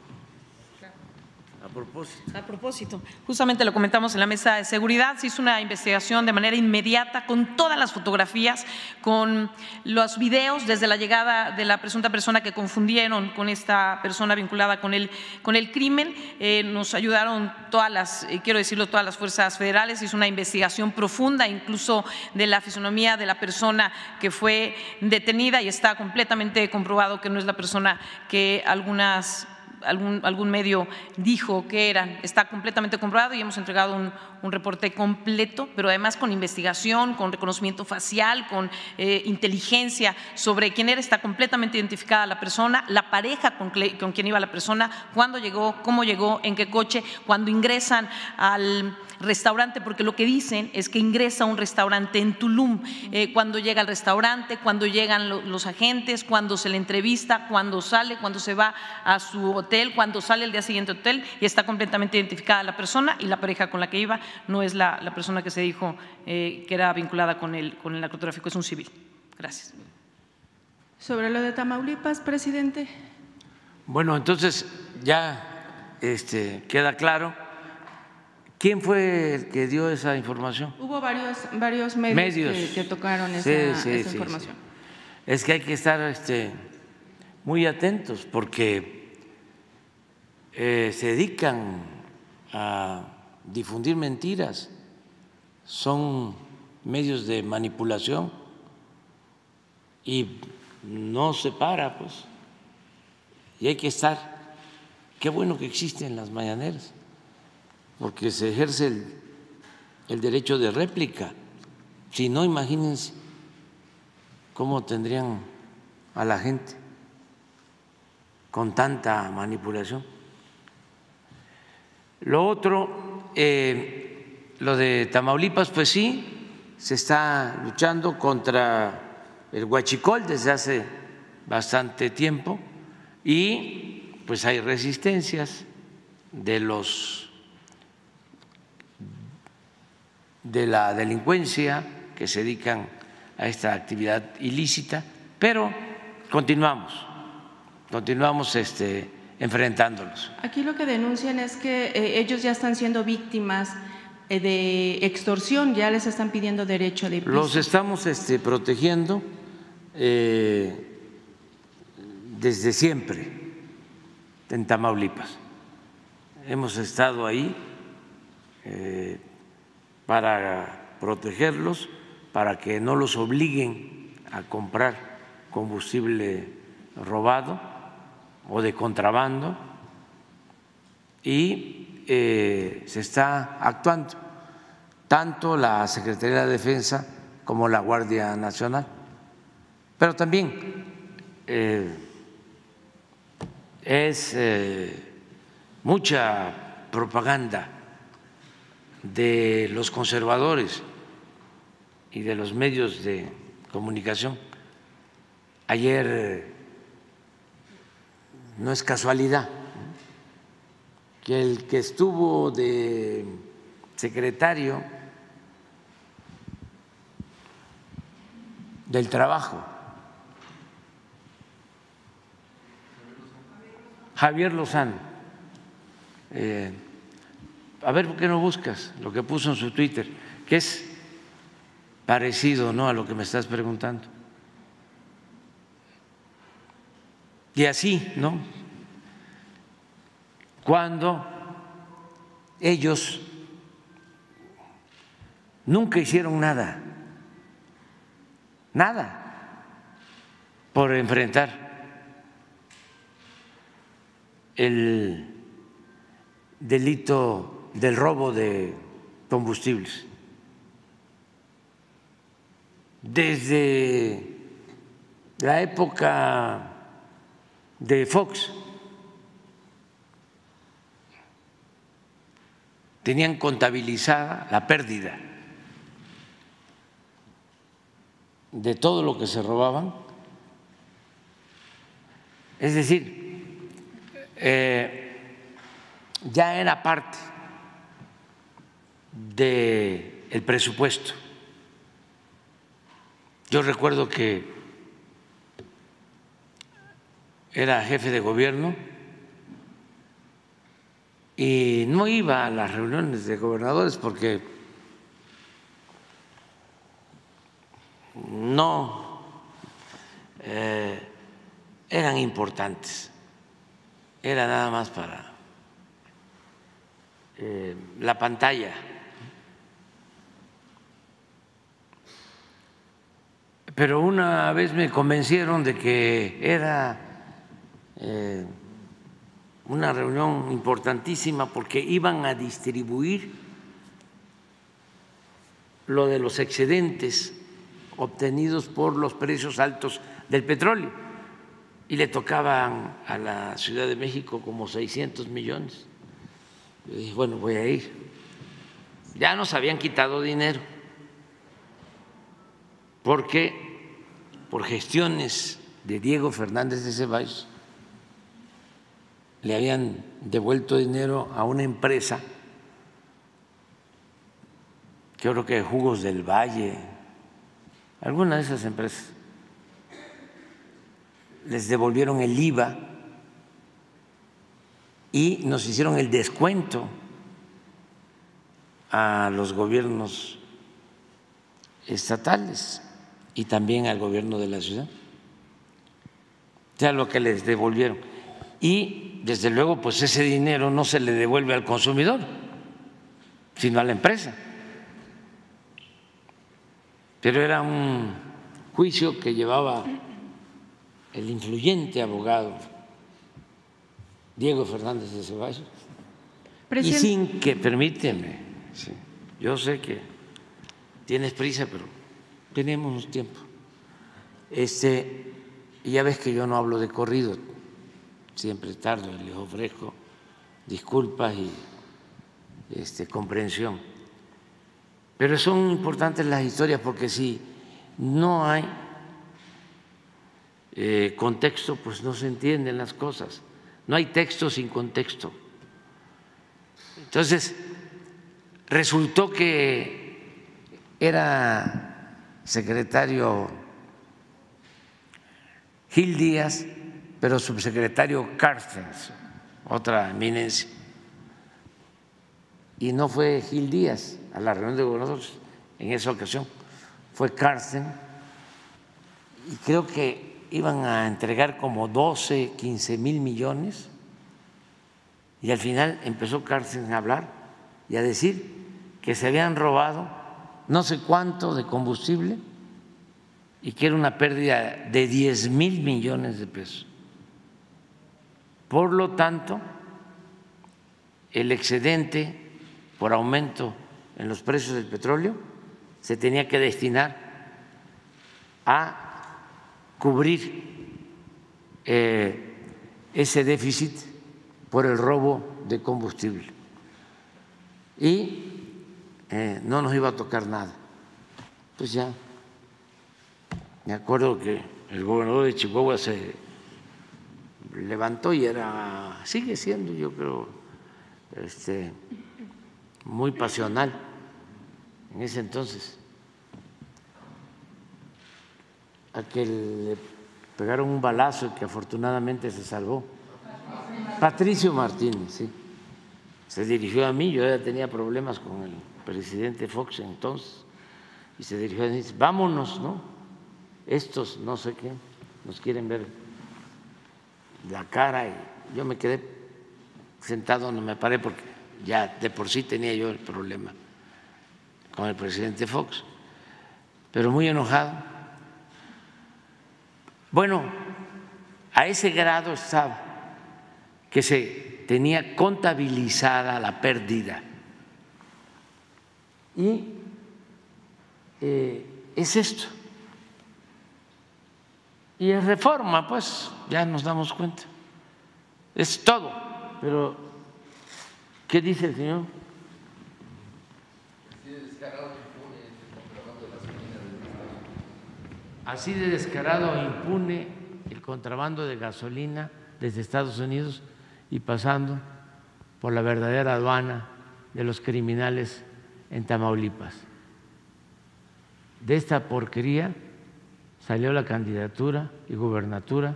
A propósito, justamente lo comentamos en la mesa de seguridad, se hizo una investigación de manera inmediata con todas las fotografías, con los videos desde la llegada de la presunta persona que confundieron con esta persona vinculada con el, con el crimen. Eh, nos ayudaron todas las, eh, quiero decirlo, todas las fuerzas federales, hizo una investigación profunda, incluso de la fisonomía de la persona que fue detenida y está completamente comprobado que no es la persona que algunas algún, algún medio dijo que eran. Está completamente comprobado y hemos entregado un, un reporte completo, pero además con investigación, con reconocimiento facial, con eh, inteligencia sobre quién era, está completamente identificada la persona, la pareja con, con quien iba la persona, cuándo llegó, cómo llegó, en qué coche, cuando ingresan al restaurante, porque lo que dicen es que ingresa a un restaurante en Tulum, eh, cuando llega al restaurante, cuando llegan los agentes, cuando se le entrevista, cuando sale, cuando se va a su hotel, cuando sale el día siguiente hotel y está completamente identificada la persona y la pareja con la que iba no es la, persona que se dijo eh, que era vinculada con el, con el narcotráfico, es un civil. Gracias. Sobre lo de Tamaulipas, presidente. Bueno, entonces ya este, queda claro. ¿Quién fue el que dio esa información? Hubo varios, varios medios, Que, tocaron esa, información. Es que hay que estar este, muy atentos porque eh, se dedican a difundir mentiras, son medios de manipulación y no se para, pues. Y hay que estar. Qué bueno que existen las mañaneras, porque se ejerce el, derecho de réplica. Si no, imagínense cómo tendrían a la gente con tanta manipulación. Lo otro eh, lo de Tamaulipas, pues sí, se está luchando contra el huachicol desde hace bastante tiempo y pues hay resistencias de los de la delincuencia que se dedican a esta actividad ilícita, pero continuamos, continuamos este enfrentándolos. Aquí lo que denuncian es que eh, ellos ya están siendo víctimas eh, de extorsión, ya les están pidiendo derecho de piso. Los estamos este, protegiendo eh, desde siempre en Tamaulipas. Hemos estado ahí para protegerlos, para que no los obliguen a comprar combustible robado o de contrabando y eh, se está actuando tanto la Secretaría de Defensa como la Guardia Nacional. Pero también eh, es eh, mucha propaganda de los conservadores y de los medios de comunicación. Ayer no es casualidad que el que estuvo de secretario del trabajo, Javier Lozano, eh, a ver por qué no buscas lo que puso en su Twitter, que es parecido ¿no? a lo que me estás preguntando. Y así, ¿no? Cuando ellos nunca hicieron nada, nada, por enfrentar el delito del robo de combustibles. Desde la época de Fox. tenían contabilizada la pérdida de todo lo que se robaban. Es decir, eh, ya era parte del presupuesto. Yo recuerdo que era jefe de gobierno y no iba a las reuniones de gobernadores porque no eh, eran importantes, era nada más para eh, la pantalla. Pero una vez me convencieron de que era eh, una reunión importantísima porque iban a distribuir lo de los excedentes obtenidos por los precios altos del petróleo y le tocaban a la Ciudad de México como 600 millones. Yo dije, bueno, voy a ir. Ya nos habían quitado dinero porque por gestiones de Diego Fernández de Ceballos le habían devuelto dinero a una empresa, creo que Jugos del Valle, alguna de esas empresas, les devolvieron el IVA y nos hicieron el descuento a los gobiernos estatales y también al gobierno de la ciudad. O sea, lo que les devolvieron. Y desde luego, pues ese dinero no se le devuelve al consumidor, sino a la empresa. Pero era un juicio que llevaba el influyente abogado Diego Fernández de Ceballos. Y sin que, permíteme, yo sé que tienes prisa, pero tenemos tiempo. Este, ya ves que yo no hablo de corrido, siempre tardo les ofrezco disculpas y este, comprensión. Pero son importantes las historias porque si no hay eh, contexto, pues no se entienden las cosas. No hay texto sin contexto. Entonces, resultó que era secretario Gil Díaz, pero subsecretario Carstens, otra eminencia. Y no fue Gil Díaz a la reunión de gobernadores en esa ocasión, fue Carsten. Y creo que iban a entregar como 12, 15 mil millones. Y al final empezó Carsten a hablar y a decir que se habían robado no sé cuánto de combustible y que era una pérdida de 10 mil millones de pesos. Por lo tanto, el excedente por aumento en los precios del petróleo se tenía que destinar a cubrir eh, ese déficit por el robo de combustible. Y eh, no nos iba a tocar nada. Pues ya, me acuerdo que el gobernador de Chihuahua se levantó y era, sigue siendo yo creo, este, muy pasional en ese entonces. A que le pegaron un balazo y que afortunadamente se salvó. Patricio Martínez, sí. Se dirigió a mí, yo ya tenía problemas con el presidente Fox entonces, y se dirigió a mí, dice, vámonos, ¿no? Estos no sé qué, nos quieren ver la cara y yo me quedé sentado, no me paré porque ya de por sí tenía yo el problema con el presidente Fox, pero muy enojado. Bueno, a ese grado estaba que se tenía contabilizada la pérdida. Y eh, es esto. Y en reforma, pues, ya nos damos cuenta. Es todo. Pero, ¿qué dice el señor Así de descarado e impune el contrabando de gasolina desde Estados Unidos y pasando por la verdadera aduana de los criminales en Tamaulipas. De esta porquería salió la candidatura y gubernatura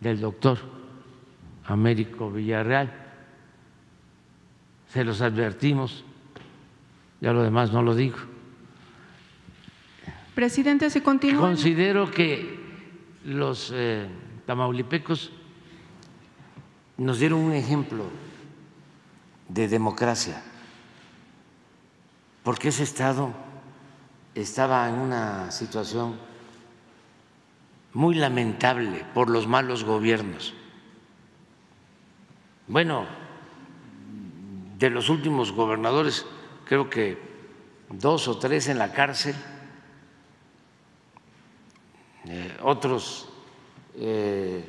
del doctor Américo Villarreal. Se los advertimos, ya lo demás no lo digo. Presidente, se continúa. Considero que los eh, tamaulipecos nos dieron un ejemplo de democracia, porque ese Estado estaba en una situación muy lamentable por los malos gobiernos. Bueno, de los últimos gobernadores, creo que dos o tres en la cárcel, eh, otros eh,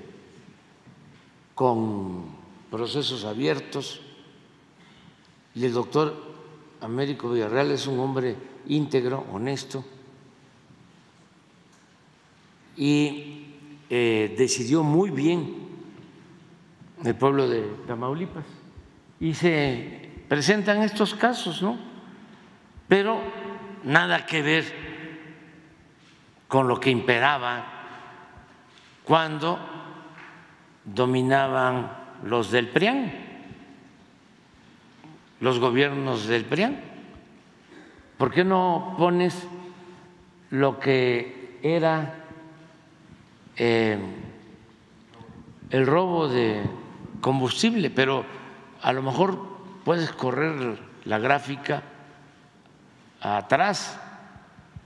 con procesos abiertos, y el doctor Américo Villarreal es un hombre íntegro, honesto, y eh, decidió muy bien el pueblo de Tamaulipas. Y se presentan estos casos, ¿no? Pero nada que ver con lo que imperaba cuando dominaban los del PRIAN, los gobiernos del PRIAN. ¿Por qué no pones lo que era eh, el robo de combustible? Pero a lo mejor puedes correr la gráfica atrás,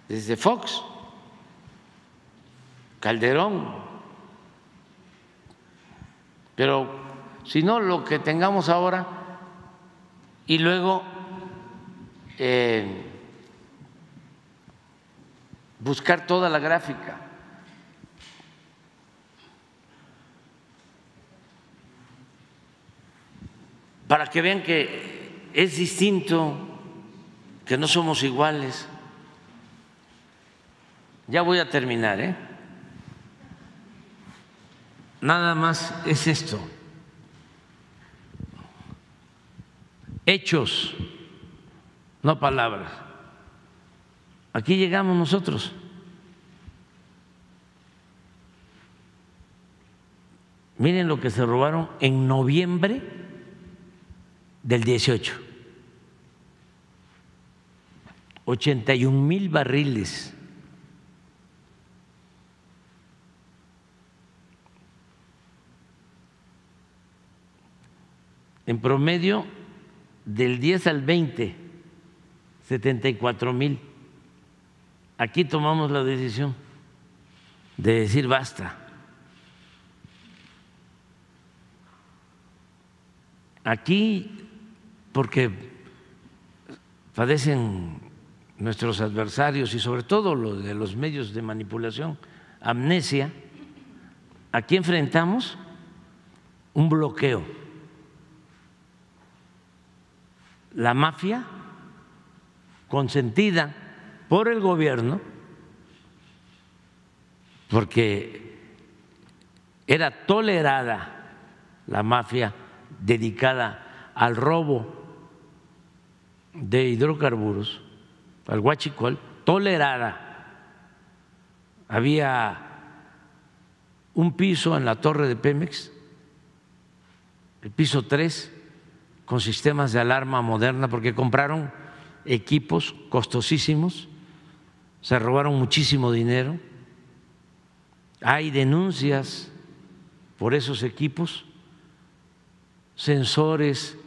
desde Fox, Calderón, pero si no, lo que tengamos ahora y luego eh, buscar toda la gráfica. Para que vean que es distinto, que no somos iguales. Ya voy a terminar, ¿eh? Nada más es esto. Hechos, no palabras. Aquí llegamos nosotros. Miren lo que se robaron en noviembre del 18. 81 mil barriles. En promedio, del 10 al 20, 74 mil. Aquí tomamos la decisión de decir basta. Aquí, porque padecen nuestros adversarios y sobre todo los de los medios de manipulación, amnesia, aquí enfrentamos un bloqueo. La mafia, consentida por el gobierno, porque era tolerada la mafia dedicada al robo de hidrocarburos, al huachicol, tolerada. Había un piso en la torre de Pemex, el piso 3, con sistemas de alarma moderna, porque compraron equipos costosísimos, se robaron muchísimo dinero. Hay denuncias por esos equipos, sensores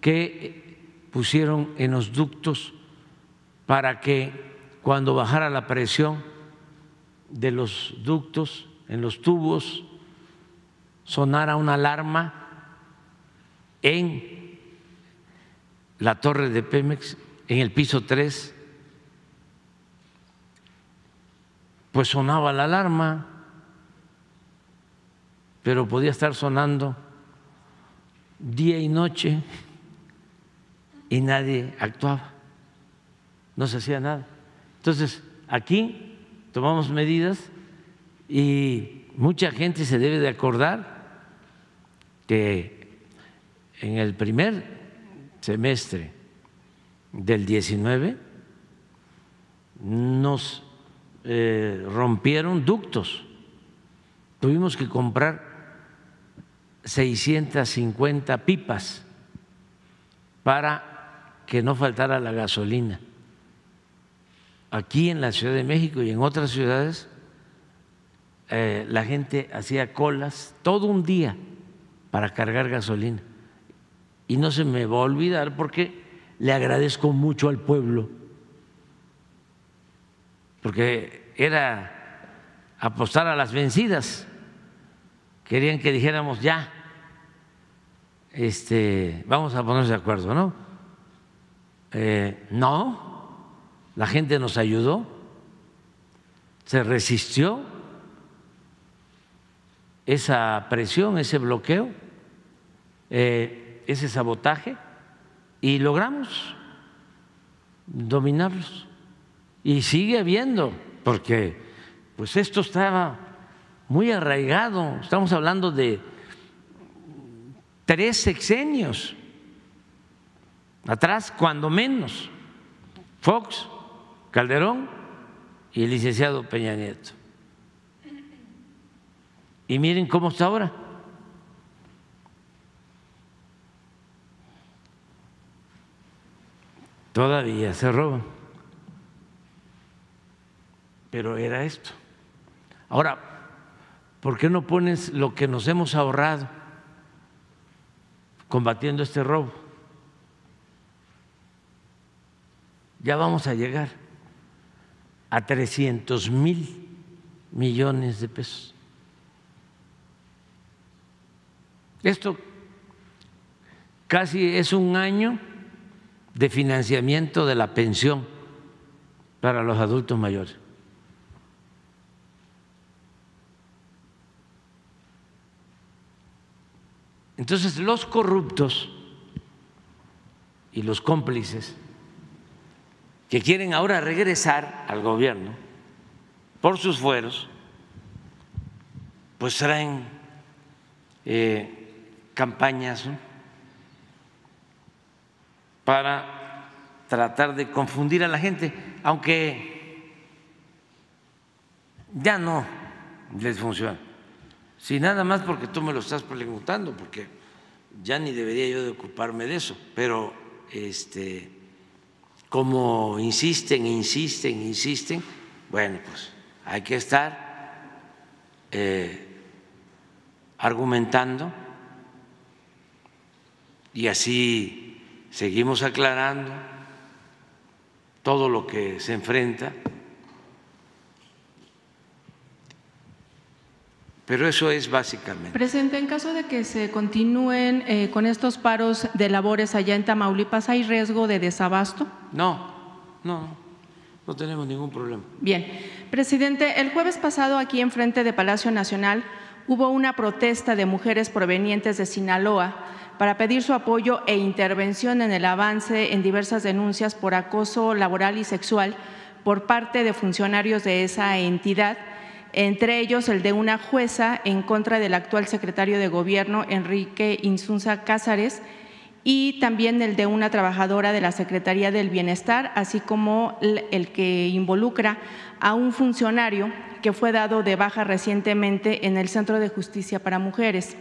que pusieron en los ductos para que cuando bajara la presión de los ductos, en los tubos, sonara una alarma en la torre de Pemex, en el piso 3, pues sonaba la alarma, pero podía estar sonando día y noche y nadie actuaba. no se hacía nada. Entonces, aquí tomamos medidas y mucha gente se debe de acordar que en el primer semestre del 19 nos eh, rompieron ductos. Tuvimos que comprar 650 pipas para que no faltara la gasolina. Aquí en la Ciudad de México y en otras ciudades eh, la gente hacía colas todo un día para cargar gasolina. Y no se me va a olvidar porque le agradezco mucho al pueblo, porque era apostar a las vencidas. Querían que dijéramos ya, este, vamos a ponernos de acuerdo, ¿no? Eh, no, la gente nos ayudó, se resistió esa presión, ese bloqueo, eh, ese sabotaje y logramos dominarlos. Y sigue habiendo, porque pues esto estaba muy arraigado, estamos hablando de tres sexenios atrás, cuando menos, Fox, Calderón y el licenciado Peña Nieto. Y miren cómo está ahora. Todavía se roban. Pero era esto. Ahora, ¿por qué no pones lo que nos hemos ahorrado combatiendo este robo? Ya vamos a llegar a 300 mil millones de pesos. Esto casi es un año de financiamiento de la pensión para los adultos mayores. Entonces los corruptos y los cómplices que quieren ahora regresar al gobierno por sus fueros, pues traen eh, campañas para tratar de confundir a la gente, aunque ya no les funciona. Si nada más porque tú me lo estás preguntando, porque ya ni debería yo de ocuparme de eso, pero este como insisten, insisten, insisten, bueno, pues hay que estar eh, argumentando y así seguimos aclarando todo lo que se enfrenta, pero eso es básicamente. Presidente, en caso de que se continúen eh, con estos paros de labores allá en Tamaulipas, ¿hay riesgo de desabasto? No, no, no tenemos ningún problema. Bien, presidente, el jueves pasado aquí en frente de Palacio Nacional hubo una protesta de mujeres provenientes de Sinaloa para pedir su apoyo e intervención en el avance en diversas denuncias por acoso laboral y sexual por parte de funcionarios de esa entidad, entre ellos el de una jueza en contra del actual secretario de Gobierno, Enrique Insunza Cázares, y también el de una trabajadora de la Secretaría del Bienestar, así como el que involucra a un funcionario que fue dado de baja recientemente en el Centro de Justicia para Mujeres.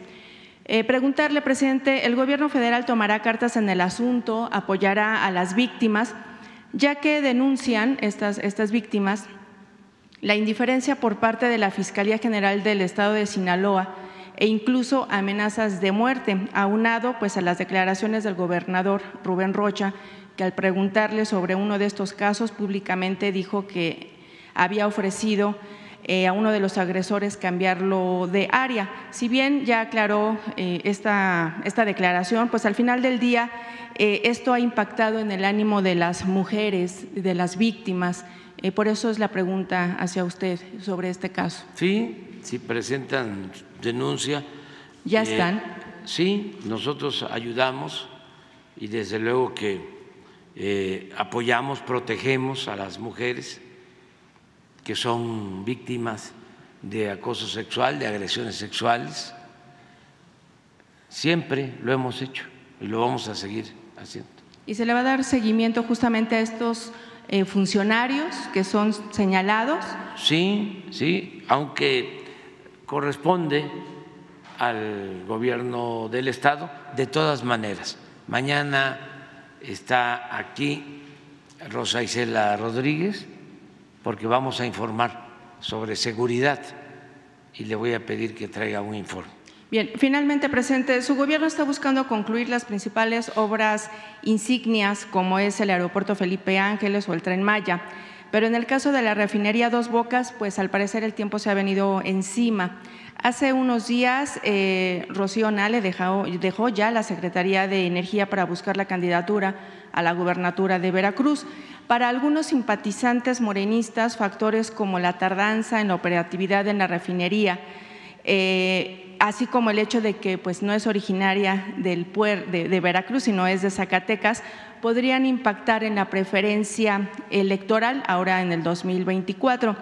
Eh, preguntarle, presidente, ¿el gobierno federal tomará cartas en el asunto, apoyará a las víctimas, ya que denuncian estas, estas víctimas la indiferencia por parte de la Fiscalía General del Estado de Sinaloa e incluso amenazas de muerte, aunado pues a las declaraciones del gobernador Rubén Rocha, que al preguntarle sobre uno de estos casos públicamente dijo que había ofrecido a uno de los agresores cambiarlo de área. Si bien ya aclaró eh, esta, esta, declaración, pues al final del día eh, esto ha impactado en el ánimo de las mujeres, de las víctimas. por eso es la pregunta hacia usted sobre este caso. Sí, si presentan denuncia. ¿Ya están? Sí, nosotros ayudamos y desde luego que eh, apoyamos, protegemos a las mujeres que son víctimas de acoso sexual, de agresiones sexuales. Siempre lo hemos hecho y lo vamos a seguir haciendo. ¿Y se le va a dar seguimiento justamente a estos eh, funcionarios que son señalados? Sí, sí, aunque corresponde al gobierno del Estado, de todas maneras. Mañana está aquí Rosa Isela Rodríguez, porque vamos a informar sobre seguridad y le voy a pedir que traiga un informe. Bien, finalmente, presidente, su gobierno está buscando concluir las principales obras insignias, como es el aeropuerto Felipe Ángeles o el tren Maya. Pero en el caso de la refinería Dos Bocas, pues al parecer el tiempo se ha venido encima. Hace unos días, eh, Rocío Nale dejó, dejó ya la Secretaría de Energía para buscar la candidatura a la gubernatura de Veracruz. Para algunos simpatizantes morenistas, factores como la tardanza en la operatividad en la refinería, eh, así como el hecho de que pues, no es originaria de Veracruz, sino es de Zacatecas, podrían impactar en la preferencia electoral ahora en el 2024.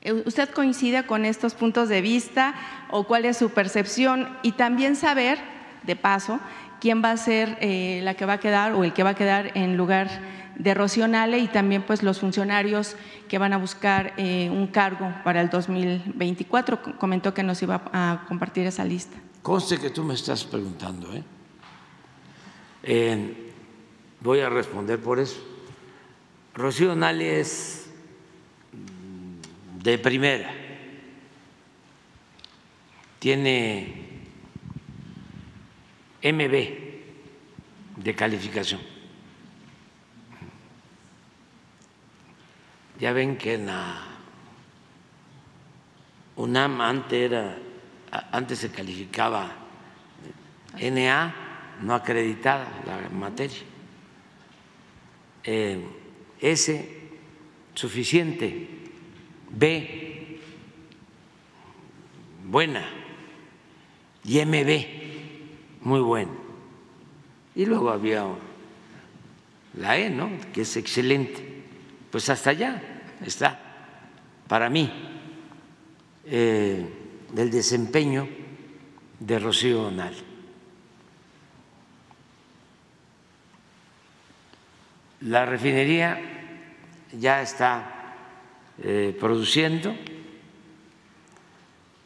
Eh, ¿Usted coincide con estos puntos de vista o cuál es su percepción? Y también saber, de paso, quién va a ser eh, la que va a quedar o el que va a quedar en lugar de Rocío y también pues los funcionarios que van a buscar eh, un cargo para el 2024. Comentó que nos iba a compartir esa lista. Conste que tú me estás preguntando. ¿eh? voy a responder por eso. Rocío Nale es de primera. Tiene MB de calificación. Ya ven que en la UNAM antes, era, antes se calificaba NA, no acreditada la materia. Eh, S, suficiente. B, buena. Y MB, muy bueno. Y luego había la E, ¿no? Que es excelente pues hasta allá está para mí eh, el desempeño de Rocío Donal. La refinería ya está eh, produciendo,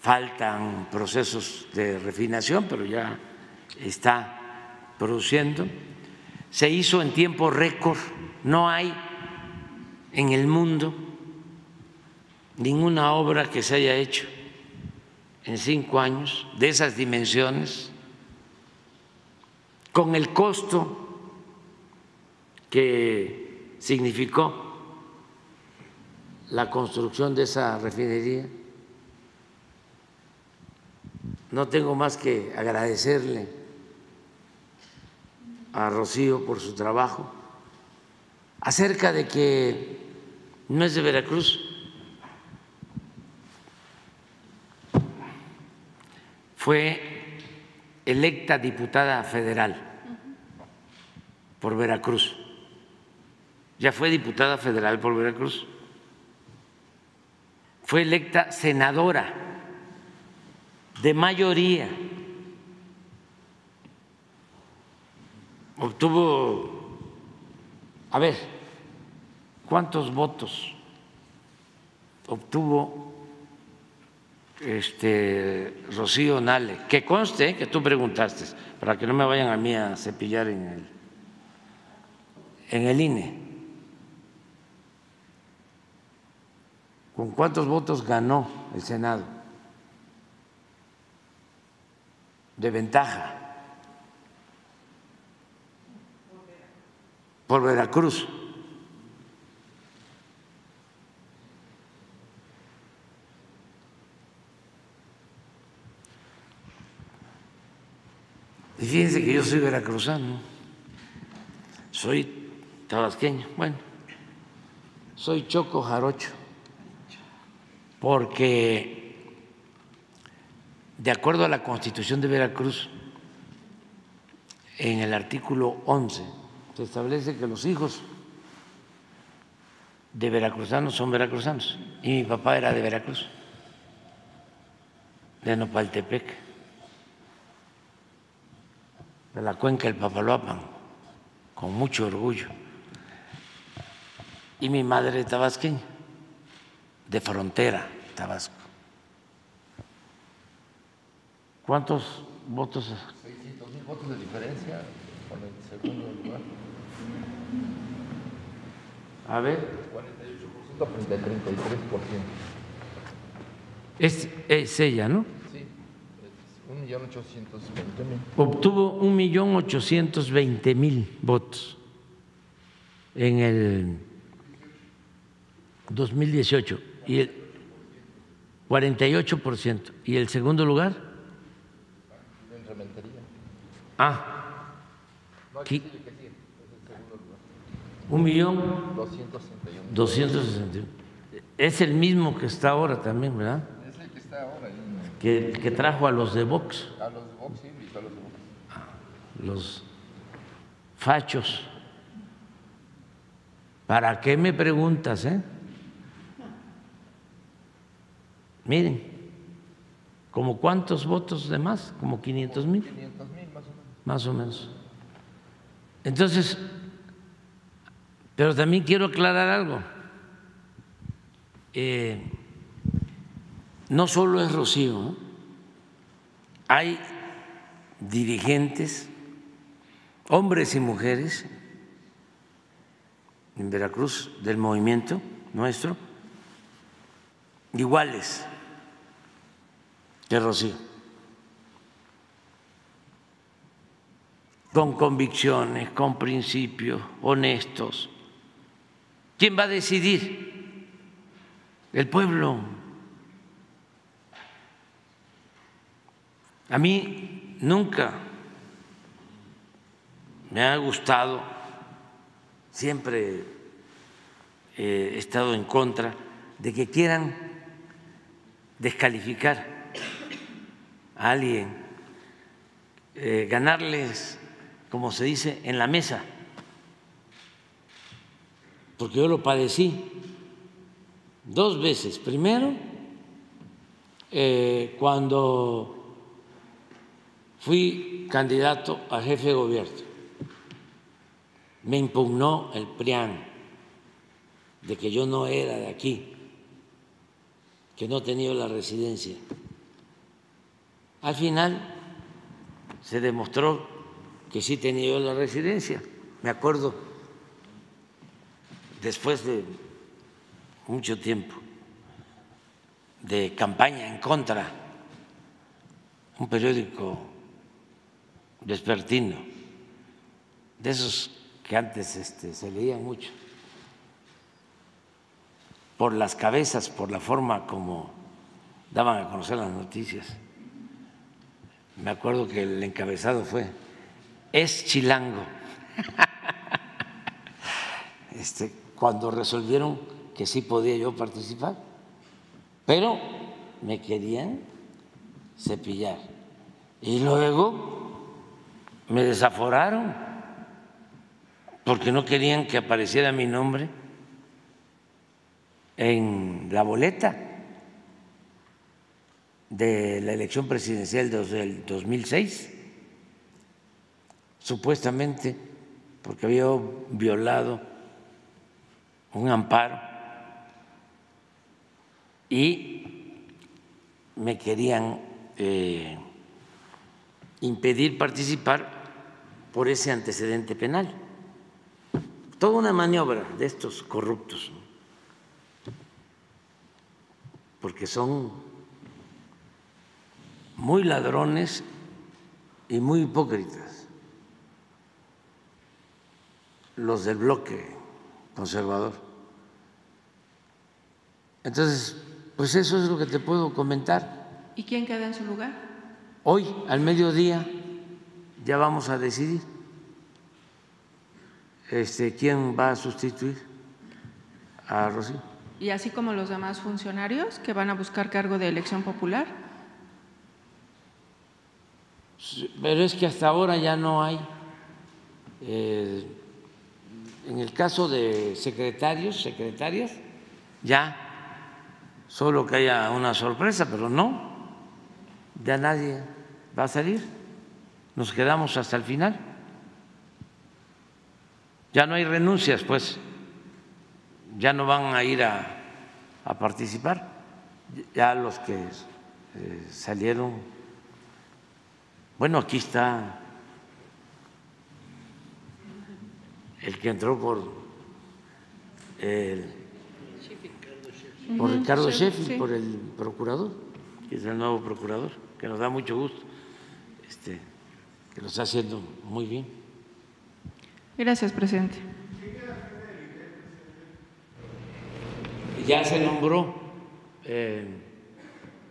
faltan procesos de refinación, pero ya está produciendo. Se hizo en tiempo récord, no hay en el mundo ninguna obra que se haya hecho en cinco años de esas dimensiones, con el costo que significó la construcción de esa refinería. No tengo más que agradecerle a Rocío por su trabajo acerca de que no es de Veracruz. Fue electa diputada federal por Veracruz. Ya fue diputada federal por Veracruz. Fue electa senadora de mayoría. Obtuvo, a ver, ¿Cuántos votos obtuvo este Rocío Nale? Que conste que tú preguntaste, para que no me vayan a mí a cepillar en el, en el INE. ¿Con cuántos votos ganó el Senado? De ventaja. Por Veracruz. Fíjense que yo soy veracruzano, soy tabasqueño, bueno, soy choco jarocho, porque de acuerdo a la constitución de Veracruz, en el artículo 11, se establece que los hijos de veracruzanos son veracruzanos. Y mi papá era de Veracruz, de Nopaltepec, de la cuenca del Papaloapan, con mucho orgullo. Y mi madre tabasqueña, de frontera, Tabasco. ¿Cuántos votos? 600 mil votos de diferencia con el segundo lugar. A ver. 48% frente al 33%. Es, es ella, ¿no? Sí, es 1.820.000. Obtuvo 1.820.000 votos en el 2018 y el 48%. ¿Y el segundo lugar? Ah, lugar. un millón 261. 261. Es el mismo que está ahora también, ¿verdad? Es el que está ahora. Que, que trajo a los de Vox, A los de Vox, sí, invitó a los de Vox. los fachos. ¿Para qué me preguntas, eh? Miren, ¿como cuántos votos de más? ¿Como 500 mil? 500 mil más o menos. Más o menos. Entonces, pero también quiero aclarar algo. Eh, no solo es Rocío, hay dirigentes, hombres y mujeres en Veracruz del movimiento nuestro, iguales que Rocío. con convicciones, con principios, honestos. ¿Quién va a decidir? El pueblo. A mí nunca me ha gustado, siempre he estado en contra de que quieran descalificar a alguien, eh, ganarles como se dice, en la mesa, porque yo lo padecí dos veces. Primero, eh, cuando fui candidato a jefe de gobierno, me impugnó el PRIAN de que yo no era de aquí, que no tenía la residencia. Al final se demostró que sí tenía yo la residencia. Me acuerdo, después de mucho tiempo de campaña en contra, un periódico vespertino, de esos que antes este, se leían mucho, por las cabezas, por la forma como daban a conocer las noticias. Me acuerdo que el encabezado fue es chilango. Este, cuando resolvieron que sí podía yo participar, pero me querían cepillar. Y luego me desaforaron porque no querían que apareciera mi nombre en la boleta de la elección presidencial del 2006 supuestamente porque había violado un amparo y me querían eh, impedir participar por ese antecedente penal. Toda una maniobra de estos corruptos, porque son muy ladrones y muy hipócritas los del bloque conservador. Entonces, pues eso es lo que te puedo comentar. ¿Y quién queda en su lugar? Hoy, al mediodía, ya vamos a decidir este, quién va a sustituir a Rocío. Y así como los demás funcionarios que van a buscar cargo de elección popular. Pero es que hasta ahora ya no hay eh, en el caso de secretarios, secretarias, ya solo que haya una sorpresa, pero no, ya nadie va a salir. Nos quedamos hasta el final. Ya no hay renuncias, pues, ya no van a ir a, a participar. Ya los que eh, salieron, bueno, aquí está el que entró por el, por Ricardo Sheffield, por el procurador, que es el nuevo procurador, que nos da mucho gusto, este, que lo está haciendo muy bien. Gracias, presidente. Ya se nombró, eh,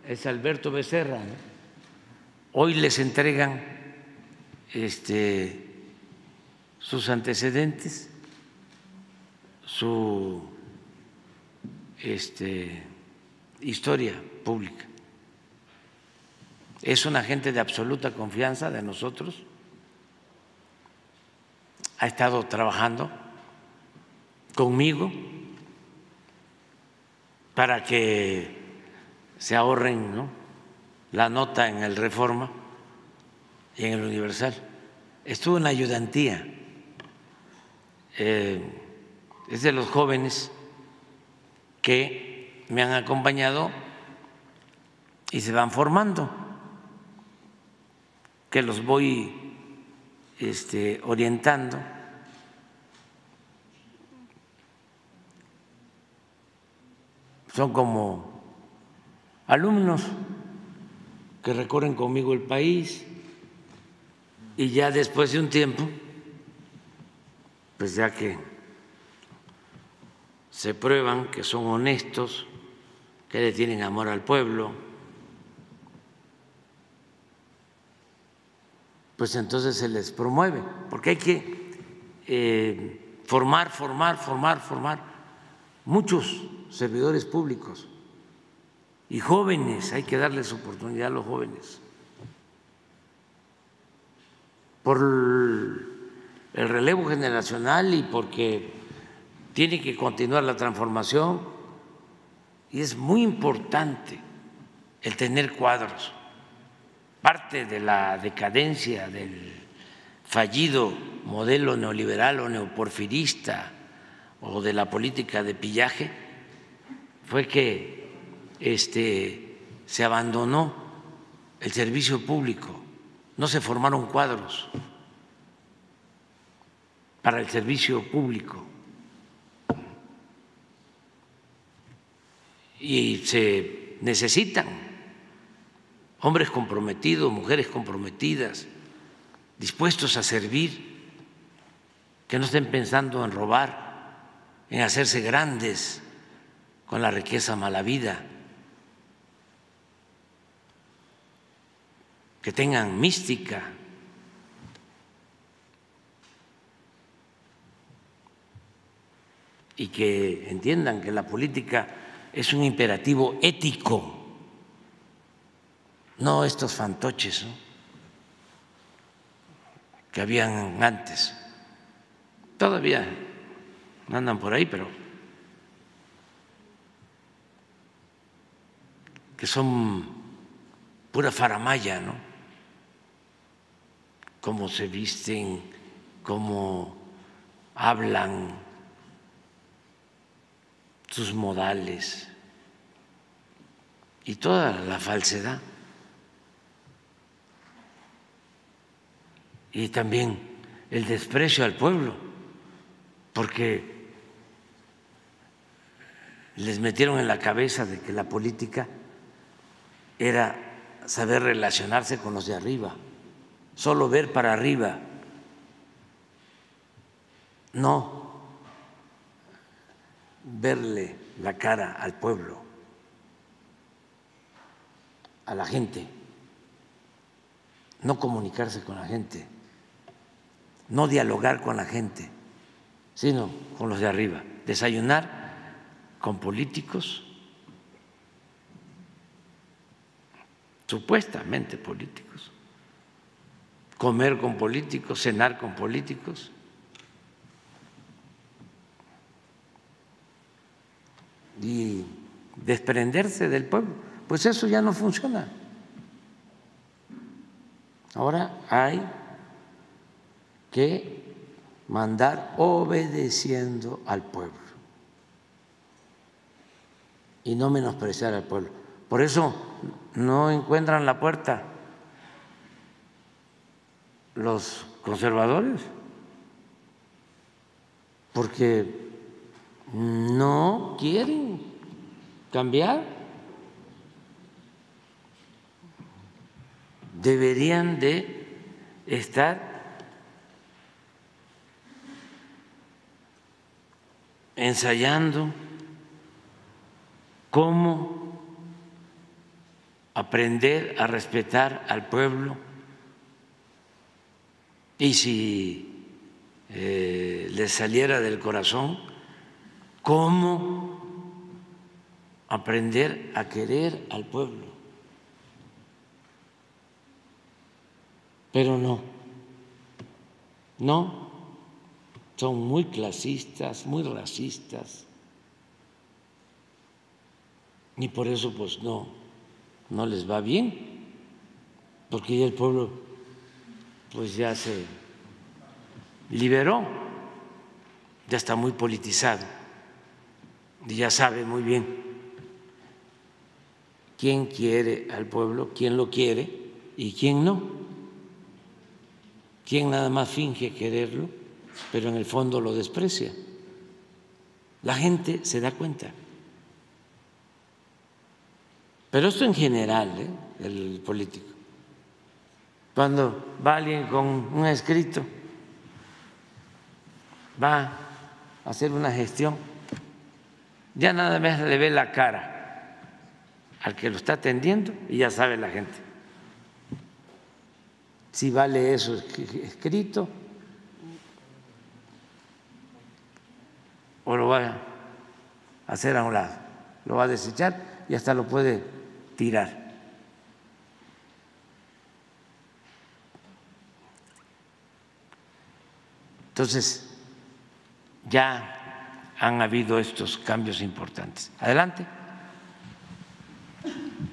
es Alberto Becerra, ¿no? hoy les entregan este, sus antecedentes, su este, historia pública. Es un agente de absoluta confianza de nosotros. Ha estado trabajando conmigo para que se ahorren ¿no? la nota en el Reforma y en el Universal. Estuvo en la ayudantía. Eh, es de los jóvenes que me han acompañado y se van formando, que los voy este, orientando. Son como alumnos que recorren conmigo el país y ya después de un tiempo, pues ya que se prueban que son honestos, que le tienen amor al pueblo, pues entonces se les promueve, porque hay que eh, formar, formar, formar, formar muchos servidores públicos y jóvenes, hay que darles oportunidad a los jóvenes. Por el relevo generacional y porque tiene que continuar la transformación y es muy importante el tener cuadros. Parte de la decadencia del fallido modelo neoliberal o neoporfirista o de la política de pillaje fue que este, se abandonó el servicio público, no se formaron cuadros para el servicio público. y se necesitan hombres comprometidos, mujeres comprometidas, dispuestos a servir, que no estén pensando en robar, en hacerse grandes con la riqueza mala vida, que tengan mística. y que entiendan que la política es un imperativo ético, no estos fantoches que habían antes. Todavía andan por ahí, pero que son pura faramaya, ¿no? Cómo se visten, cómo hablan, sus modales y toda la falsedad. Y también el desprecio al pueblo, porque les metieron en la cabeza de que la política era saber relacionarse con los de arriba, solo ver para arriba. No, verle la cara al pueblo, a la gente, no comunicarse con la gente, no dialogar con la gente, sino con los de arriba, desayunar con políticos, supuestamente políticos, comer con políticos, cenar con políticos. y desprenderse del pueblo. Pues eso ya no funciona. Ahora hay que mandar obedeciendo al pueblo y no menospreciar al pueblo. Por eso no encuentran la puerta los conservadores, porque no quieren cambiar. Deberían de estar ensayando cómo aprender a respetar al pueblo. Y si eh, les saliera del corazón, cómo aprender a querer al pueblo. Pero no, no, son muy clasistas, muy racistas, y por eso pues no, no les va bien, porque ya el pueblo pues ya se liberó, ya está muy politizado. Y ya sabe muy bien quién quiere al pueblo, quién lo quiere y quién no, quién nada más finge quererlo, pero en el fondo lo desprecia. La gente se da cuenta. Pero esto en general, ¿eh? el político. Cuando va alguien con un escrito, va a hacer una gestión, ya nada más le ve la cara al que lo está atendiendo y ya sabe la gente si vale eso escrito o lo va a hacer a un lado, lo va a desechar y hasta lo puede tirar. Entonces, ya han habido estos cambios importantes. Adelante.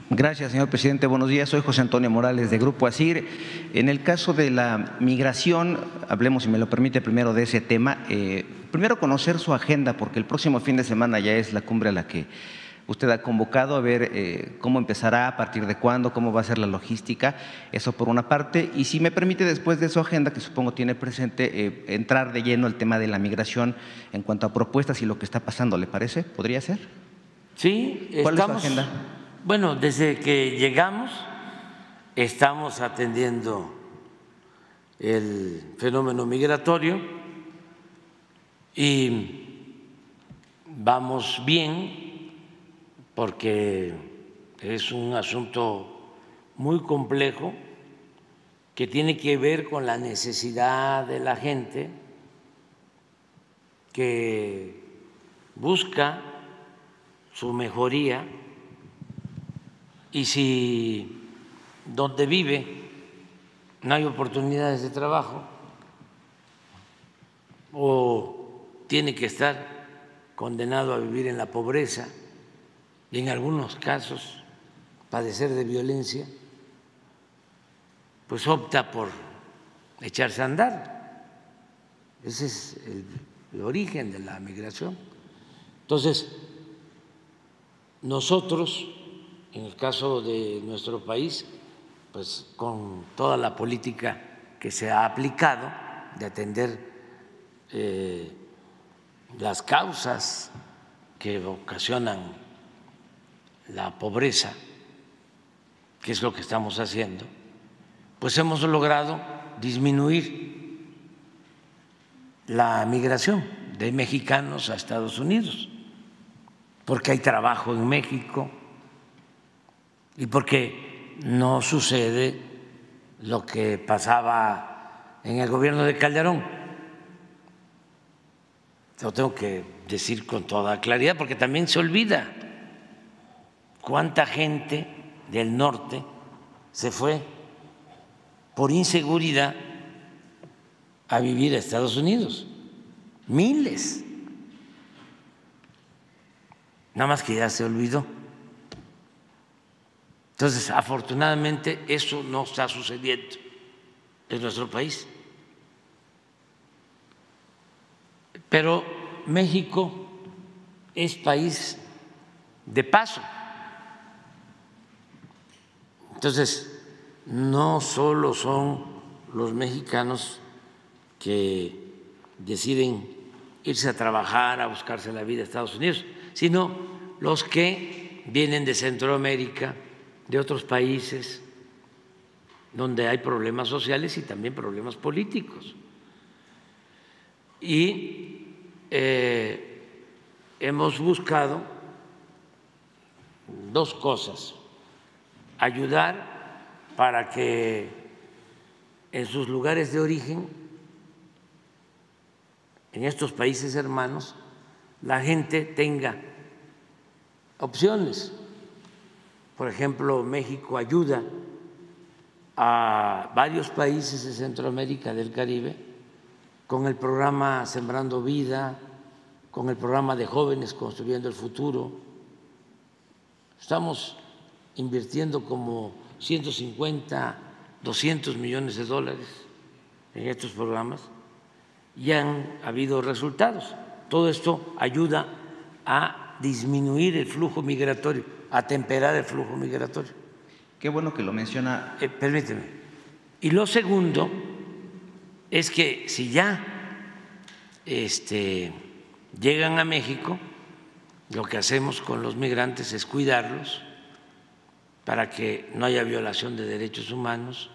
Gracias, señor presidente. Buenos días. Soy José Antonio Morales de Grupo ASIR. En el caso de la migración, hablemos, si me lo permite, primero de ese tema. Eh, primero, conocer su agenda, porque el próximo fin de semana ya es la cumbre a la que usted ha convocado a ver eh, cómo empezará, a partir de cuándo, cómo va a ser la logística, eso por una parte. Y si me permite, después de su agenda, que supongo tiene presente, eh, entrar de lleno al tema de la migración en cuanto a propuestas y lo que está pasando, ¿le parece? ¿Podría ser? Sí, ¿Cuál estamos, es su agenda? Bueno, desde que llegamos estamos atendiendo el fenómeno migratorio y vamos bien porque es un asunto muy complejo que tiene que ver con la necesidad de la gente que busca su mejoría y si donde vive no hay oportunidades de trabajo o tiene que estar condenado a vivir en la pobreza, y en algunos casos padecer de violencia, pues opta por echarse a andar. Ese es el, origen de la migración. Entonces, nosotros, en el caso de nuestro país, pues con toda la política que se ha aplicado de atender eh, las causas que ocasionan la pobreza, que es lo que estamos haciendo, pues hemos logrado disminuir la migración de mexicanos a Estados Unidos, porque hay trabajo en México y porque no sucede lo que pasaba en el gobierno de Calderón. Lo tengo que decir con toda claridad porque también se olvida cuánta gente del norte se fue por inseguridad a vivir a Estados Unidos. Miles. nada más que ya se olvidó. Entonces, afortunadamente, eso no está sucediendo en nuestro país. Pero México es país de paso. Entonces, no solo son los mexicanos que deciden irse a trabajar, a buscarse la vida a Estados Unidos, sino los que vienen de Centroamérica, de otros países donde hay problemas sociales y también problemas políticos. Y eh, hemos buscado dos cosas, ayudar para que en sus lugares de origen, en estos países hermanos, la gente tenga opciones. Por ejemplo, México ayuda a varios países de Centroamérica, del Caribe, con el programa Sembrando Vida, con el programa de jóvenes construyendo el futuro. Estamos invirtiendo como 150, 200 millones de dólares en estos programas y han habido resultados. Todo esto ayuda a disminuir el flujo migratorio, a temperar el flujo migratorio. Qué bueno que lo menciona. Eh, permíteme. Y lo segundo es que si ya este, llegan a México, lo que hacemos con los migrantes es cuidarlos para que no haya violación de derechos humanos,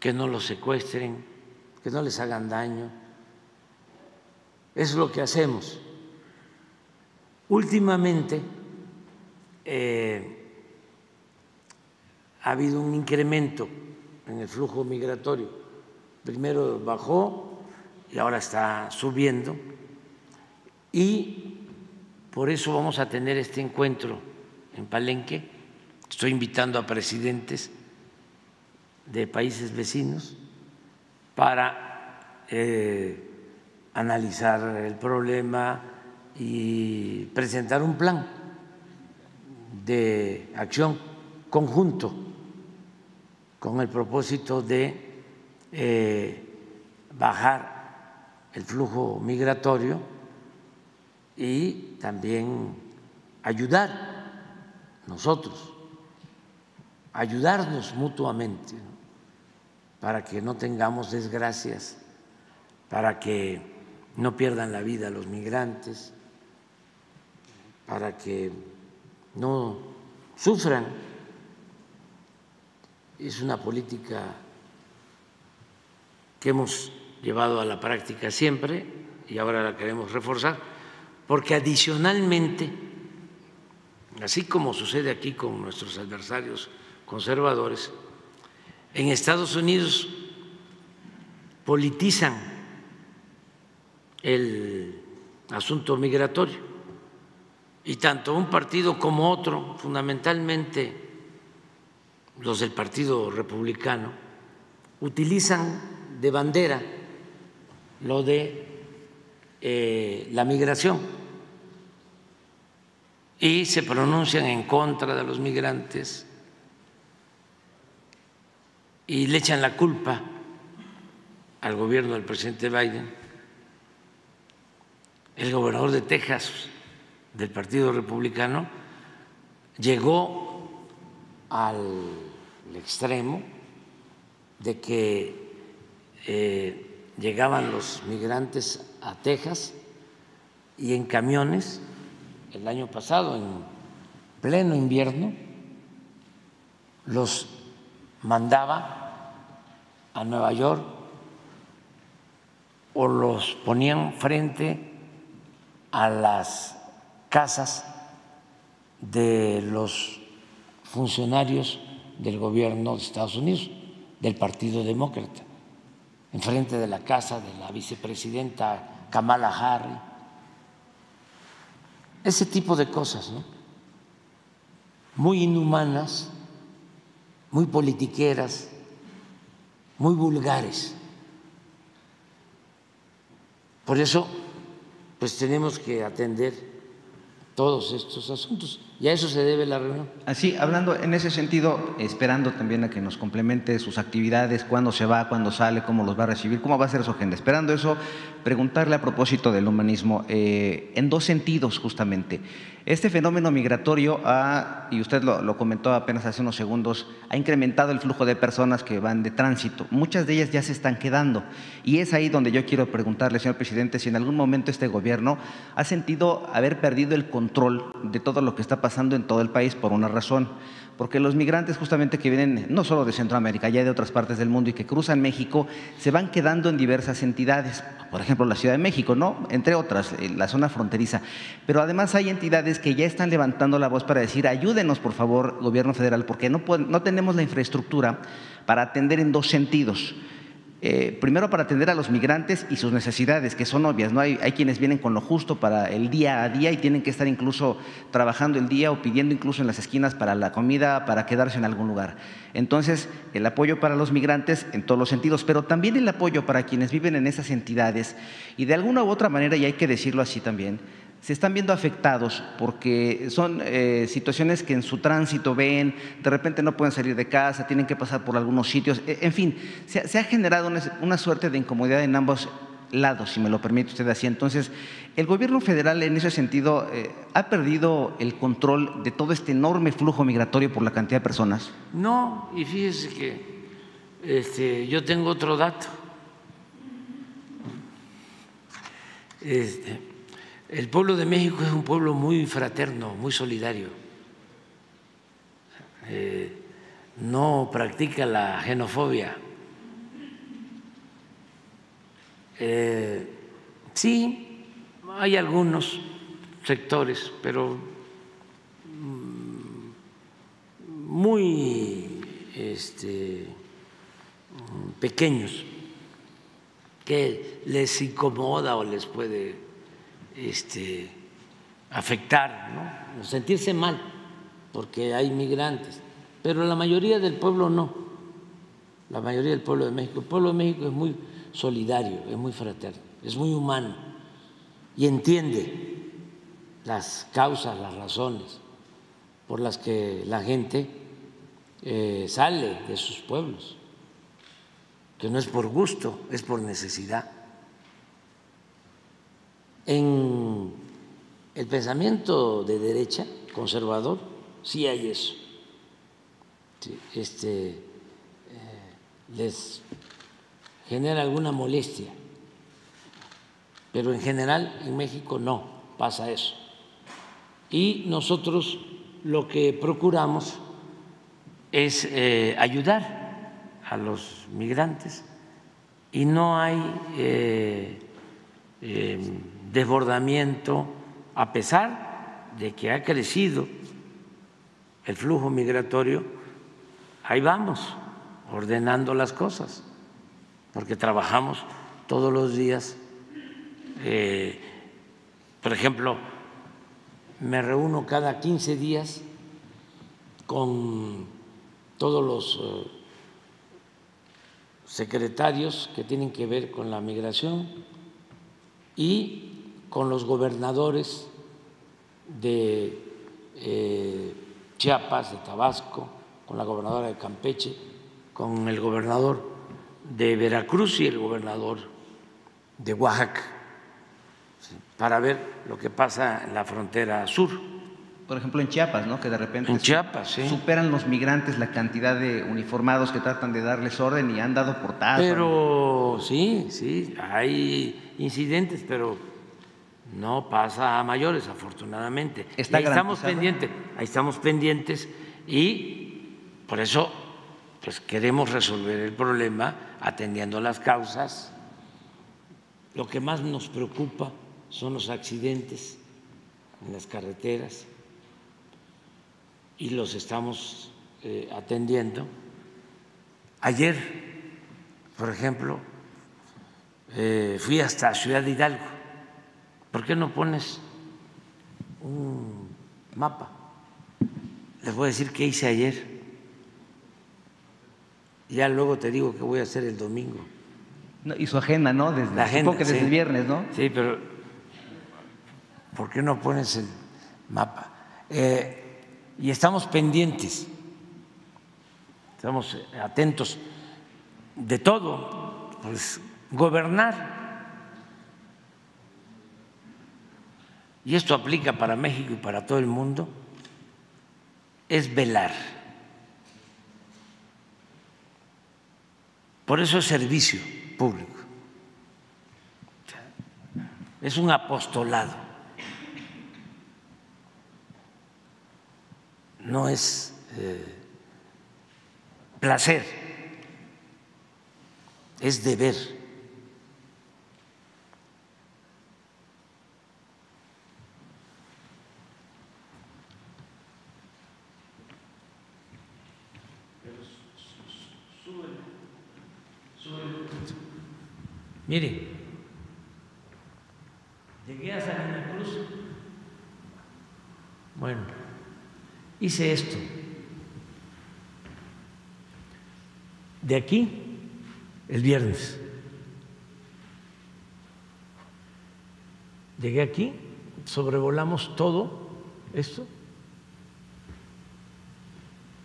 que no los secuestren, que no les hagan daño. Es lo que hacemos. Últimamente eh, ha habido un incremento en el flujo migratorio. Primero bajó y ahora está subiendo. Y por eso vamos a tener este encuentro en Palenque. Estoy invitando a presidentes de países vecinos para eh, analizar el problema, y presentar un plan de acción conjunto con el propósito de eh, bajar el flujo migratorio y también ayudar nosotros, ayudarnos mutuamente para que no tengamos desgracias, para que no pierdan la vida los migrantes para que no sufran. Es una política que hemos llevado a la práctica siempre y ahora la queremos reforzar, porque adicionalmente, así como sucede aquí con nuestros adversarios conservadores, en Estados Unidos politizan el asunto migratorio y tanto un partido como otro, fundamentalmente los del Partido Republicano, utilizan de bandera lo de eh, la migración y se pronuncian en contra de los migrantes y le echan la culpa al gobierno del presidente Biden. El gobernador de Texas del Partido Republicano llegó al extremo de que eh, llegaban los migrantes a Texas y en camiones el año pasado, en pleno invierno, los mandaba a Nueva York o los ponían frente a las casas de los funcionarios del gobierno de Estados Unidos, del Partido Demócrata, enfrente de la casa de la vicepresidenta Kamala Harris. Ese tipo de cosas, ¿no? Muy inhumanas, muy politiqueras, muy vulgares. Por eso, pues tenemos que atender todos estos asuntos. Y a eso se debe la reunión. Así, hablando en ese sentido, esperando también a que nos complemente sus actividades, cuándo se va, cuándo sale, cómo los va a recibir, cómo va a ser su agenda. Esperando eso, preguntarle a propósito del humanismo, eh, en dos sentidos justamente. Este fenómeno migratorio ha, y usted lo, lo, comentó apenas hace unos segundos, ha incrementado el flujo de personas que van de tránsito. Muchas de ellas ya se están quedando. Y es ahí donde yo quiero preguntarle, señor presidente, si en algún momento este gobierno ha sentido haber perdido el control de todo lo que está pasando en todo el país por una razón porque los migrantes justamente que vienen no solo de Centroamérica, ya de otras partes del mundo y que cruzan México, se van quedando en diversas entidades, por ejemplo la Ciudad de México, ¿no? Entre otras, la zona fronteriza. Pero además hay entidades que ya están levantando la voz para decir, ayúdenos por favor, gobierno federal, porque no, no tenemos la infraestructura para atender en dos sentidos. Eh, primero para atender a los migrantes y sus necesidades, que son obvias, ¿no? Hay, hay, quienes vienen con lo justo para el día a día y tienen que estar incluso trabajando el día o pidiendo incluso en las esquinas para la comida, para quedarse en algún lugar. Entonces, el apoyo para los migrantes en todos los sentidos, pero también el apoyo para quienes viven en esas entidades y de alguna u otra manera, y hay que decirlo así también, se están viendo afectados porque son eh, situaciones que en su tránsito ven, de repente no pueden salir de casa, tienen que pasar por algunos sitios, e, en fin, se, ha generado una, una, suerte de incomodidad en ambos lados, si me lo permite usted así. Entonces, el gobierno federal en ese sentido eh, ha perdido el control de todo este enorme flujo migratorio por la cantidad de personas. No, y fíjese que este, yo tengo otro dato. Este, el pueblo de México es un pueblo muy fraterno, muy solidario. Eh, no practica la xenofobia. Eh, sí, hay algunos sectores, pero muy este, pequeños, que les incomoda o les puede este, afectar, ¿no? sentirse mal, porque hay migrantes, pero la mayoría del pueblo no, la mayoría del pueblo de México. El pueblo de México es muy solidario, es muy fraterno, es muy humano y entiende las causas, las razones por las que la gente eh, sale de sus pueblos, que no es por gusto, es por necesidad. En el pensamiento de derecha, conservador, sí hay eso. Este, eh, les genera alguna molestia, pero en general en México no pasa eso. Y nosotros lo que procuramos es eh, ayudar a los migrantes y no hay eh, desbordamiento a pesar de que ha crecido el flujo migratorio, ahí vamos ordenando las cosas, porque trabajamos todos los días. Eh, por ejemplo, me reúno cada 15 días con todos los eh, secretarios que tienen que ver con la migración y con los gobernadores de eh, Chiapas, de Tabasco, con la gobernadora de Campeche, con el gobernador de Veracruz y el gobernador de Oaxaca, para ver lo que pasa en la frontera sur. Por ejemplo, en Chiapas, ¿no? Que de repente en Chiapas, sí. superan los migrantes la cantidad de uniformados que tratan de darles orden y han dado portadas. Pero sí, sí, hay incidentes, pero no pasa a mayores, afortunadamente. Está ahí estamos pendientes, ahí estamos pendientes y por eso pues queremos resolver el problema atendiendo las causas. Lo que más nos preocupa son los accidentes en las carreteras y los estamos eh, atendiendo. Ayer, por ejemplo, eh, fui hasta Ciudad de Hidalgo. ¿Por qué no pones un mapa? Les voy a decir qué hice ayer. Ya luego te digo qué voy a hacer el domingo. No, y su agenda, ¿no? Desde, La agenda, que desde sí. el viernes, ¿no? Sí, pero ¿por qué no pones el mapa. Eh, y estamos pendientes, estamos atentos de todo, pues gobernar. Y esto aplica para México y para todo el mundo, es velar. Por eso es servicio público. Es un apostolado. No es eh, placer, es deber. Mire, llegué a Salina Cruz. Bueno, hice esto. De aquí, el viernes. Llegué aquí, sobrevolamos todo esto,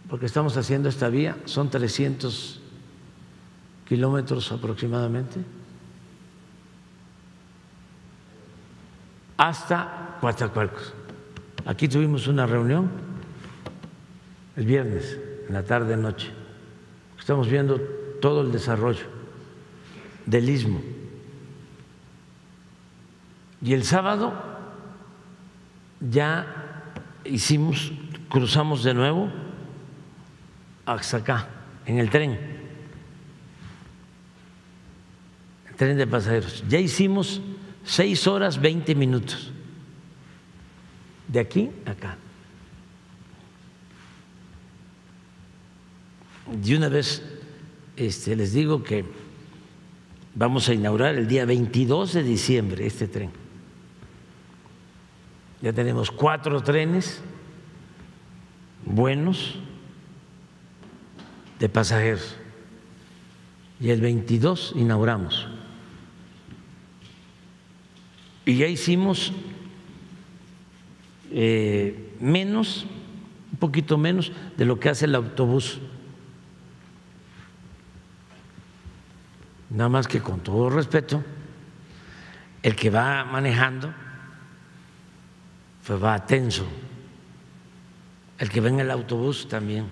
porque estamos haciendo esta vía, son 300 kilómetros aproximadamente. Hasta Coatzacoalcos. Aquí tuvimos una reunión el viernes, en la tarde noche. Estamos viendo todo el desarrollo del istmo. Y el sábado ya hicimos, cruzamos de nuevo hasta acá, en el tren, el tren de pasajeros. Ya hicimos seis horas veinte minutos. De aquí a acá. Y una vez este, les digo que vamos a inaugurar el día 22 de diciembre este tren. Ya tenemos cuatro trenes buenos de pasajeros. Y el 22 inauguramos y ya hicimos eh, menos, un poquito menos de lo que hace el autobús. Nada más que con todo respeto, el que va manejando pues va tenso. El que va en el autobús también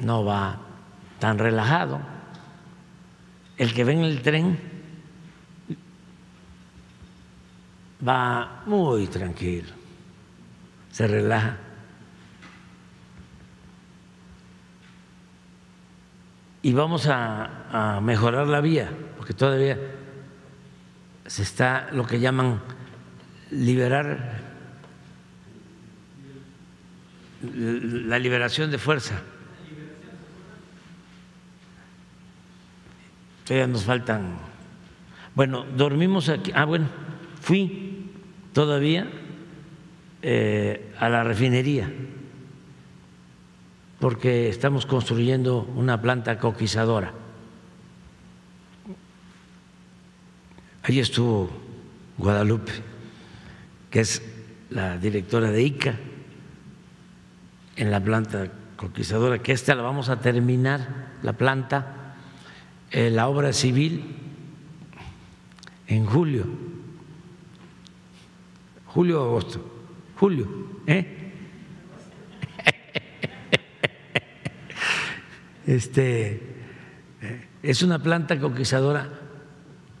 no va tan relajado. El que va en el tren va muy tranquilo, se relaja. Y vamos a, mejorar la vía, porque todavía se está lo que llaman liberar la liberación de fuerza. Todavía nos faltan. Bueno, dormimos aquí. Ah, bueno, fui todavía eh, a la refinería, porque estamos construyendo una planta coquizadora. Ahí estuvo Guadalupe, que es la directora de ICA en la planta coquizadora, que esta la vamos a terminar, la planta, eh, la obra civil en julio julio o agosto. Julio, ¿eh? Este eh, es una planta conquistadora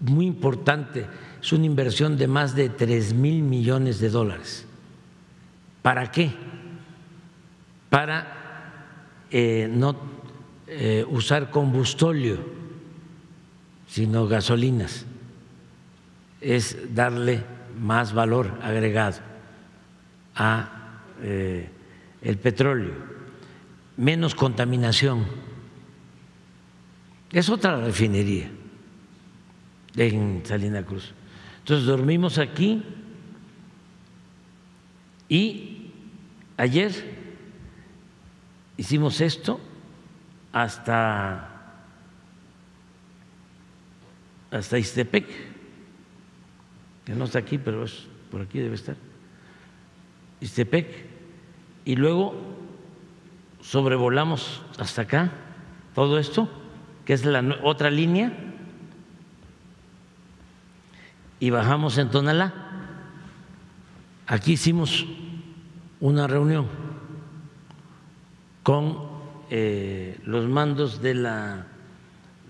muy importante, es una inversión de más de tres mil millones de dólares. ¿Para qué? Para eh, no eh, usar combustóleo, sino gasolinas. Es darle más valor agregado a eh, el petróleo, menos contaminación. Es otra refinería en Salina Cruz. Entonces dormimos aquí y ayer hicimos esto hasta hasta Istepec que no está aquí, pero es por aquí debe estar, Istepec, y luego sobrevolamos hasta acá todo esto, que es la otra línea, y bajamos en Tonalá. Aquí hicimos una reunión con eh, los mandos de la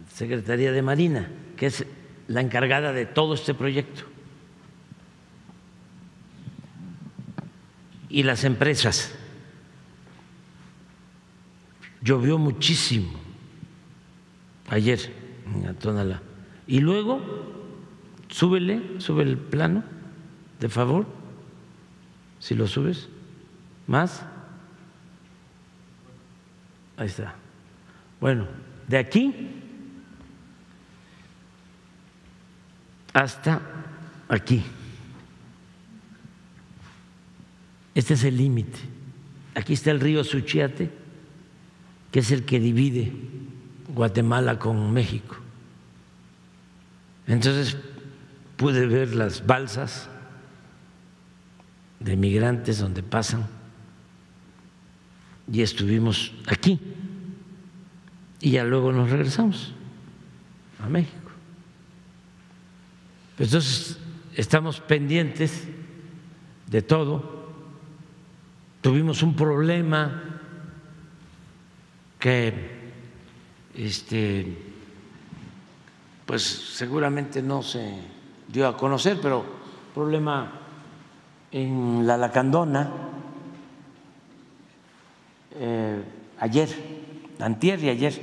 Secretaría de Marina, que es la encargada de todo este proyecto. Y las empresas. Llovió muchísimo ayer en Atonalá. Y luego, súbele, sube el plano, de favor, si lo subes. ¿Más? Ahí está. Bueno, de aquí hasta aquí. Este es el límite. Aquí está el río Suchiate, que es el que divide Guatemala con México. Entonces pude ver las balsas de migrantes donde pasan y estuvimos aquí y ya luego nos regresamos a México. Entonces, estamos pendientes de todo. Tuvimos un problema que este pues seguramente no se dio a conocer, pero problema en la Lacandona eh, ayer, antier y ayer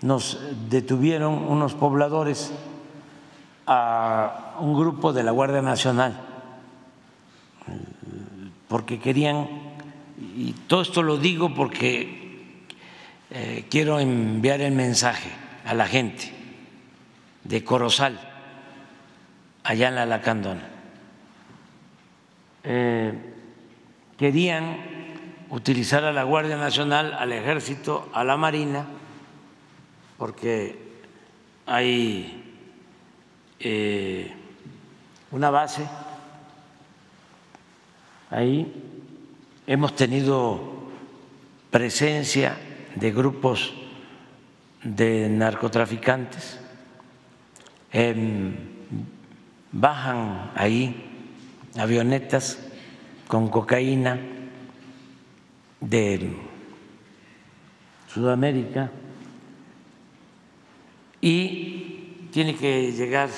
nos detuvieron unos pobladores a un grupo de la Guardia Nacional porque querían, y todo esto lo digo porque eh, quiero enviar el mensaje a la gente de Corozal, allá en la Lacandona. Eh, querían utilizar a la Guardia Nacional, al Ejército, a la Marina, porque hay eh, una base ahí. Hemos tenido presencia de grupos de narcotraficantes, em, bajan ahí avionetas con cocaína de Sudamérica y tiene que llegar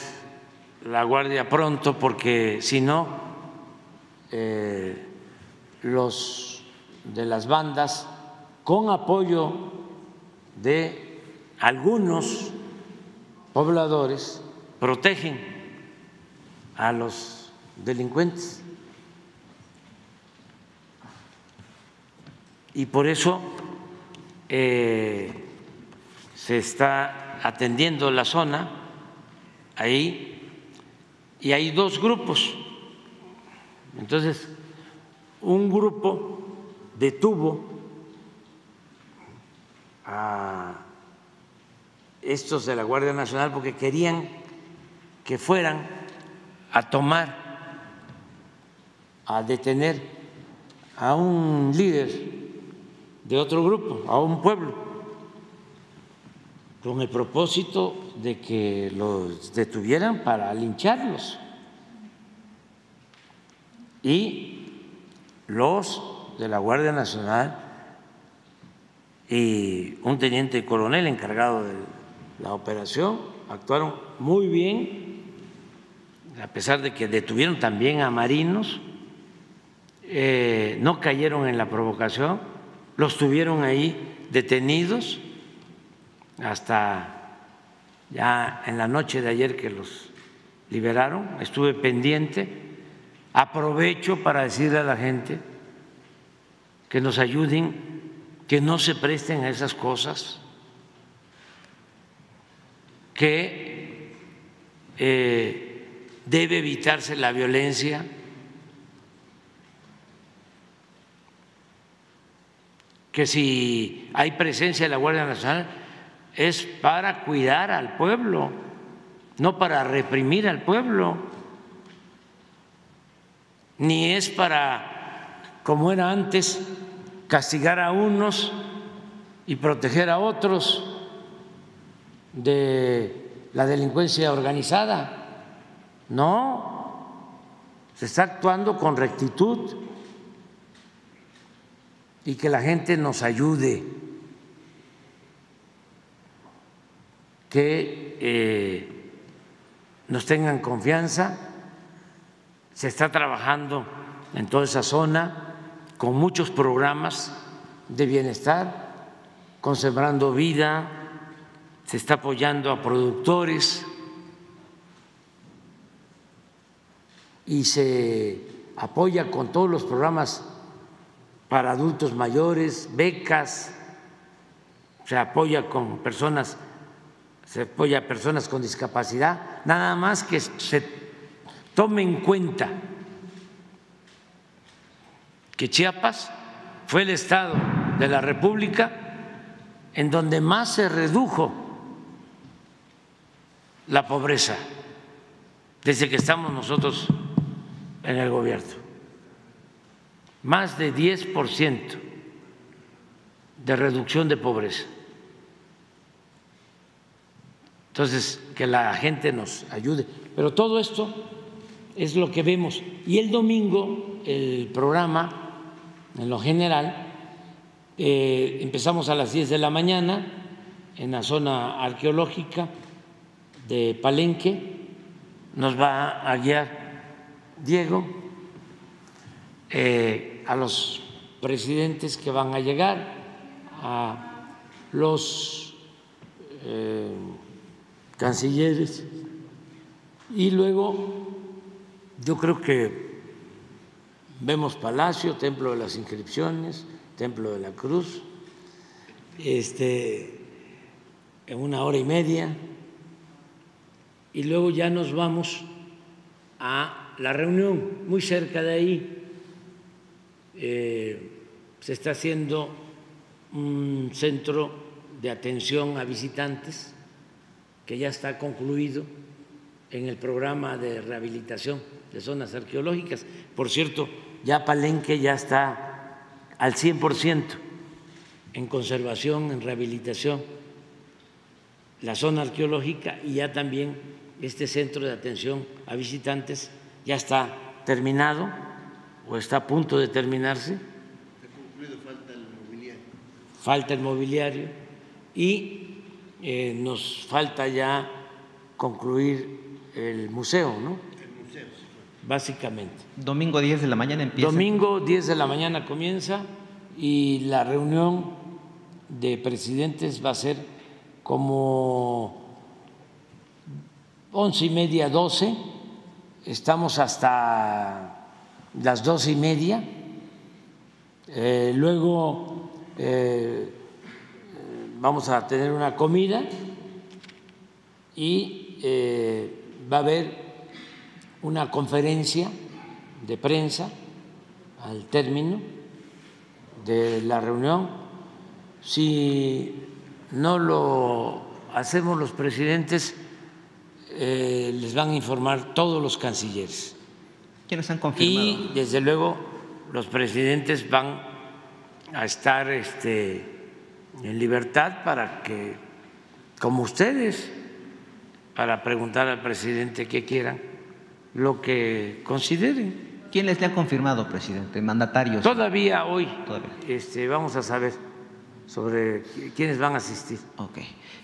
la Guardia pronto porque si no, eh, los de las bandas, con apoyo de algunos pobladores, protegen a los delincuentes. Y por eso eh, se está atendiendo la zona ahí y hay dos grupos. Entonces, un grupo detuvo a estos de la Guardia Nacional porque querían que fueran a tomar, a detener a un líder de otro grupo, a un pueblo, con el propósito de que los detuvieran para lincharlos. Y los de la Guardia Nacional y un teniente coronel encargado de la operación. Actuaron muy bien, a pesar de que detuvieron también a marinos, eh, no cayeron en la provocación, los tuvieron ahí detenidos hasta ya en la noche de ayer que los liberaron, estuve pendiente, aprovecho para decirle a la gente que nos ayuden, que no se presten a esas cosas, que eh, debe evitarse la violencia. que si hay presencia de la Guardia Nacional es para cuidar al pueblo, no para reprimir al pueblo, ni es para como era antes, castigar a unos y proteger a otros de la delincuencia organizada. No, se está actuando con rectitud y que la gente nos ayude, que eh, nos tengan confianza. Se está trabajando en toda esa zona con muchos programas de bienestar, con Sembrando Vida, se está apoyando a productores y se apoya con todos los programas para adultos mayores, becas, se apoya con personas, se apoya a personas con discapacidad, nada más que se tome en cuenta que Chiapas fue el estado de la República en donde más se redujo la pobreza desde que estamos nosotros en el gobierno más de 10% de reducción de pobreza. Entonces, que la gente nos ayude. Pero todo esto es lo que vemos. Y el domingo, el programa, en lo general, eh, empezamos a las 10 de la mañana en la zona arqueológica de Palenque. Nos va a guiar Diego. Eh, a los presidentes que van a llegar, a los eh, cancilleres y luego yo creo que vemos Palacio, Templo de las Inscripciones, Templo de la Cruz, este, en una hora y media, y luego ya nos vamos a la reunión muy cerca de ahí, eh, se está haciendo un centro de atención a visitantes que ya está concluido en el programa de rehabilitación de zonas arqueológicas. Por cierto, ya Palenque ya está al 100% en conservación, en rehabilitación, la zona arqueológica y ya también este centro de atención a visitantes ya está terminado o está a punto de terminarse. falta el mobiliario. Falta el mobiliario y eh, nos falta ya concluir el museo, ¿no? Básicamente. Domingo 10 de la mañana empieza. Domingo 10 de la mañana comienza y la reunión de presidentes va a ser como once y media, doce. Estamos hasta las dos y media. Eh, luego eh, vamos a tener una comida y eh, va a haber una conferencia de prensa al término de la reunión. Si no lo hacemos los presidentes, les van a informar todos los cancilleres ¿Quiénes han confirmado? Y desde luego los presidentes van a estar este, en libertad para que, como ustedes, para preguntar al presidente qué quieran, lo que consideren. ¿Quiénes le han confirmado, presidente? ¿Mandatarios? Todavía hoy Este, vamos a saber sobre quiénes van a asistir. Ok.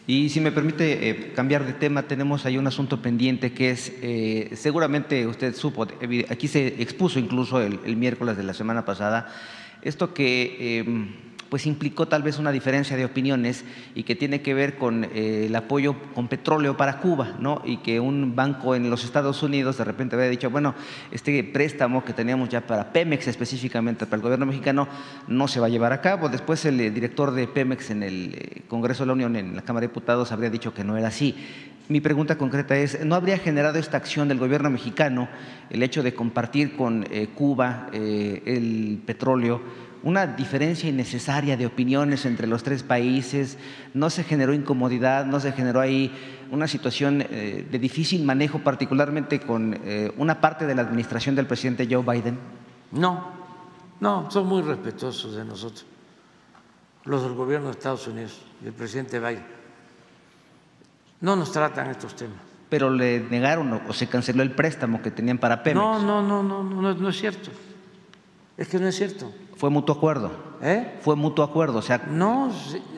Y si me permite eh, cambiar de tema, tenemos ahí un asunto pendiente que es, eh, seguramente usted supo, aquí se expuso incluso el, miércoles de la semana pasada, esto que... Em, pues implicó tal vez una diferencia de opiniones y que tiene que ver con eh, el apoyo con petróleo para Cuba, ¿no? Y que un banco en los Estados Unidos de repente había dicho, bueno, este préstamo que teníamos ya para Pemex específicamente para el gobierno mexicano no se va a llevar a cabo. Después el eh, director de Pemex en el eh, Congreso de la Unión, en la Cámara de Diputados, habría dicho que no era así. Mi pregunta concreta es, ¿no habría generado esta acción del gobierno mexicano el hecho de compartir con Cuba el petróleo? Una diferencia innecesaria de opiniones entre los tres países, no se generó incomodidad, no se generó ahí una situación eh, de difícil manejo, particularmente con eh, una parte de la administración del presidente Joe Biden? No, No, son muy respetuosos de nosotros, los del gobierno de Estados Unidos y el presidente Biden. No nos tratan estos temas. Pero le negaron o se canceló el préstamo que tenían para Pemex. No, no, no, no, no, no es cierto. Es que no es cierto. Fue mutuo acuerdo. ¿Eh? Fue mutuo acuerdo, o sea. No,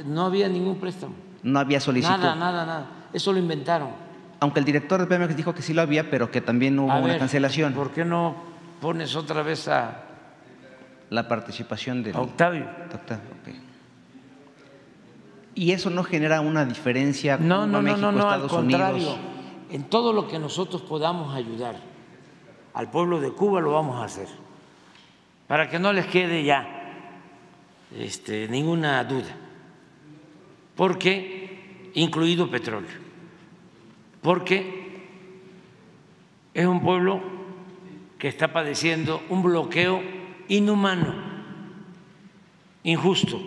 no había ningún préstamo. No había solicitud. Nada, nada, nada. Eso lo inventaron. Aunque el director de Pemex dijo que sí lo había, pero que también hubo una cancelación. ¿Por qué no pones otra vez a la participación de Octavio? Okay. Y eso no genera una diferencia no, con no, México, no, no, Estados al contrario. Unidos. En todo lo que nosotros podamos ayudar al pueblo de Cuba lo vamos a hacer para que no les quede ya este, ninguna duda, porque incluido petróleo, porque es un pueblo que está padeciendo un bloqueo inhumano, injusto.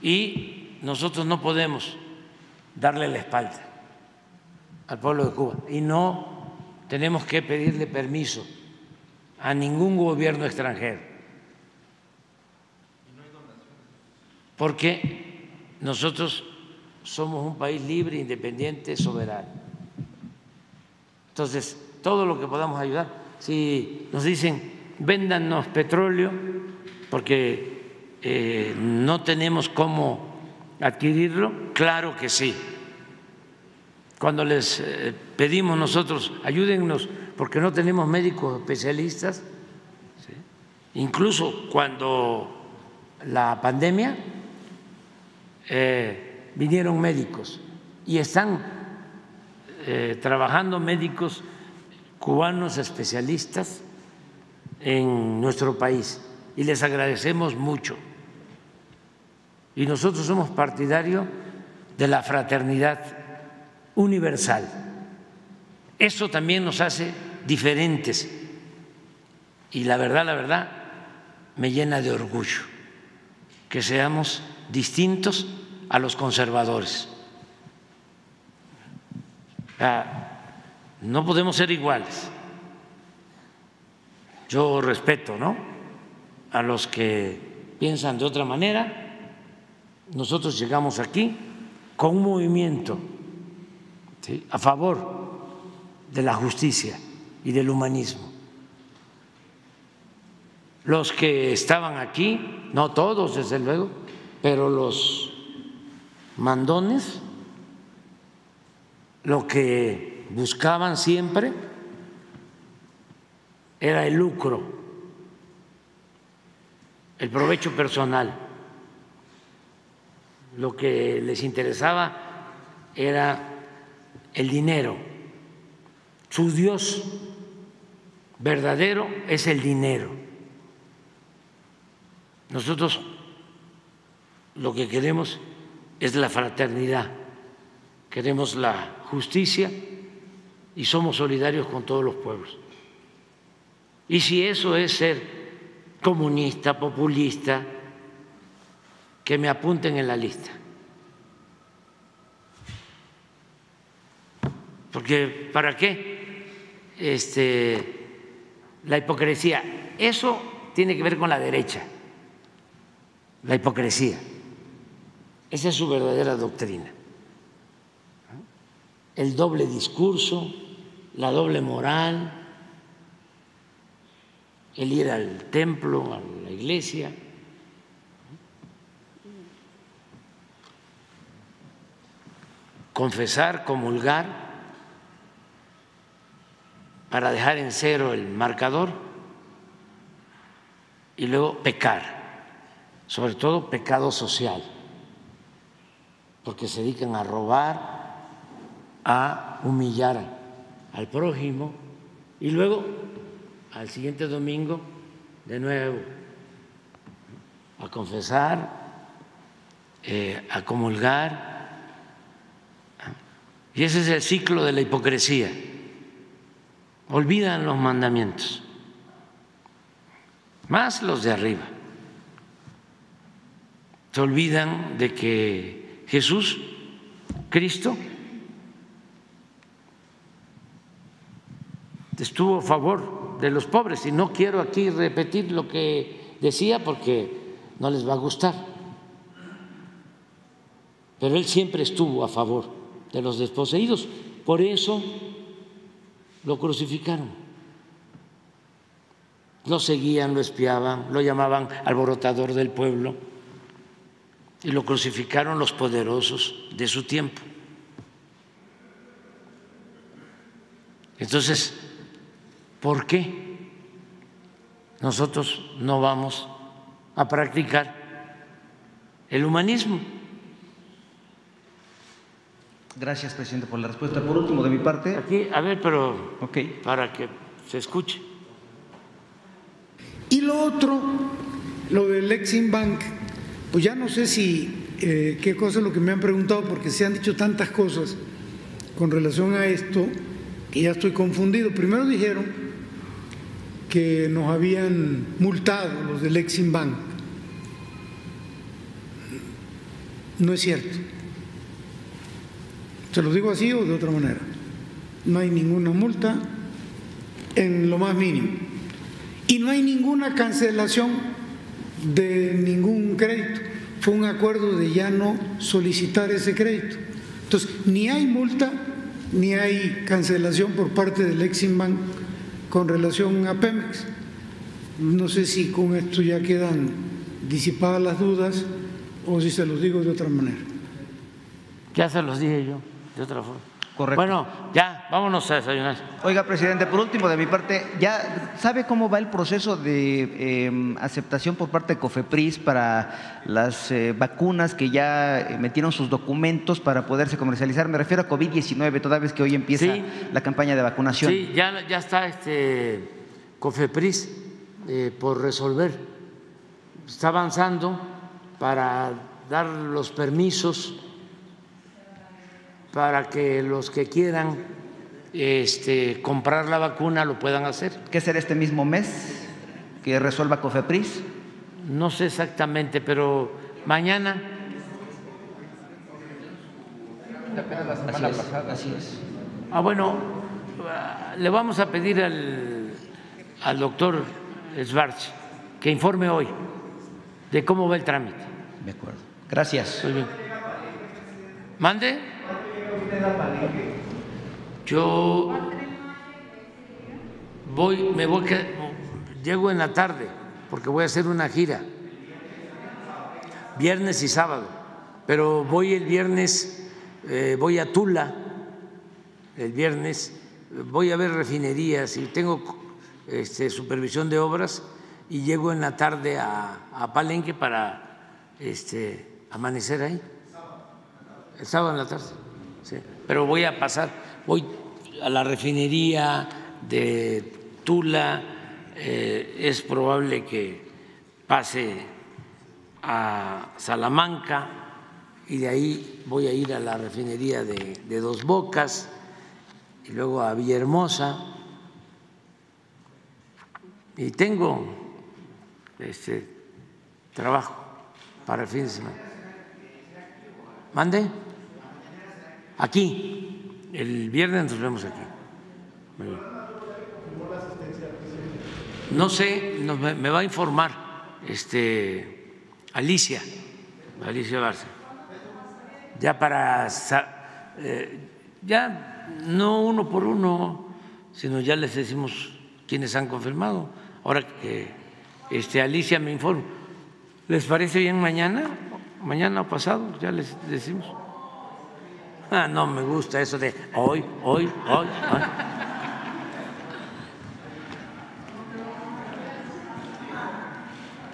Y nosotros no podemos darle la espalda al pueblo de Cuba. Y no tenemos que pedirle permiso a ningún gobierno extranjero. Porque nosotros somos un país libre, independiente, soberano. Entonces, todo lo que podamos ayudar, si nos dicen, véndanos petróleo, porque eh, no tenemos cómo adquirirlo, claro que sí. Cuando les eh, pedimos nosotros, ayúdennos porque no tenemos médicos especialistas, incluso cuando la pandemia eh, vinieron médicos y están eh, trabajando médicos cubanos especialistas en nuestro país y les agradecemos mucho. Y nosotros somos partidarios de la fraternidad universal. Eso también nos hace diferentes y la verdad, la verdad, me llena de orgullo que seamos distintos a los conservadores. no podemos ser iguales. Yo respeto, ¿no? A los que piensan de otra manera. Nosotros llegamos aquí con un movimiento a favor de la justicia y del humanismo. Los que estaban aquí, no todos desde luego, pero los mandones, lo que buscaban siempre era el lucro, el provecho personal. Lo que les interesaba era el dinero. Su Dios verdadero es el dinero. Nosotros lo que queremos es la fraternidad, queremos la justicia y somos solidarios con todos los pueblos. Y si eso es ser comunista, populista, que me apunten en la lista. Porque ¿para qué? Este, la hipocresía. Eso tiene que ver con la derecha, la hipocresía. Esa es su verdadera doctrina. El doble discurso, la doble moral, el ir al templo, a la iglesia. Confesar, comulgar para dejar en cero el marcador y luego pecar, sobre todo pecado social, porque se dedican a robar, a humillar al prójimo y luego al siguiente domingo de nuevo a confesar, eh, a comulgar. Y ese es el ciclo de la hipocresía olvidan los mandamientos, más los de arriba. Se olvidan de que Jesús, Cristo, estuvo a favor de los pobres. Y no quiero aquí repetir lo que decía porque no les va a gustar. Pero él siempre estuvo a favor de los desposeídos. Por eso lo crucificaron. Lo seguían, lo espiaban, lo llamaban alborotador del pueblo y lo crucificaron los poderosos de su tiempo. Entonces, ¿por qué nosotros no vamos a practicar el humanismo? Gracias, presidente, por la respuesta. Por último, de mi parte. Aquí, a ver, pero para que se escuche. Y lo otro, lo del Exim Bank, pues ya no sé si eh, qué cosa es lo que me han preguntado, porque se han dicho tantas cosas con relación a esto que ya estoy confundido. Primero dijeron que nos habían multado los del Exim Bank. No es cierto. ¿Se lo digo así o de otra manera? No hay ninguna multa en lo más mínimo. Y no hay ninguna cancelación de ningún crédito. Fue un acuerdo de ya no solicitar ese crédito. Entonces, ni hay multa ni hay cancelación por parte del Exim Bank con relación a Pemex. No sé si con esto ya quedan disipadas las dudas o si se los digo de otra manera. Ya se los dije yo de otra forma. Correcto. Bueno, ya, vámonos a desayunar. Oiga, presidente, por último, de mi parte, ¿ya sabe cómo va el proceso de eh, aceptación por parte de COFEPRIS para las eh, vacunas que ya eh, metieron sus documentos para poderse comercializar? Me refiero a COVID-19, toda vez que hoy empieza Sí. la campaña de vacunación. Sí, ya, ya está este COFEPRIS eh, por resolver. Está avanzando para dar los permisos para que los que quieran este, comprar la vacuna lo puedan hacer. ¿Qué será este mismo mes que resuelva COFEPRIS? No sé exactamente, pero mañana. Apenas la semana Así es, pasada. así es. Ah, bueno, le vamos a pedir al, al doctor Schwartz que informe hoy de cómo va el trámite. De acuerdo. Gracias. Muy bien. ¿Mande? Yo voy, me voy, llego en la tarde porque voy a hacer una gira, viernes y sábado, pero voy el viernes, eh, voy a Tula, el viernes, voy a ver refinerías y tengo este, supervisión de obras y llego en la tarde a, a Palenque para este, amanecer ahí. El sábado en la tarde, sí. Pero voy a pasar, voy a la refinería de Tula, eh, es probable que pase a Salamanca y de ahí voy a ir a la refinería de, de Dos Bocas y luego a Villahermosa. Y tengo este trabajo para el fin de semana. ¿Mande? Aquí. El viernes nos vemos aquí. No sé, me va a informar este, Alicia, Alicia Barça, ya para, eh, ya no uno por uno, sino ya les decimos quienes han confirmado. Ahora que este, Alicia me informa, ¿les parece bien mañana? Mañana o pasado, ya les decimos. Ah, no me gusta eso de hoy, hoy, hoy. hoy.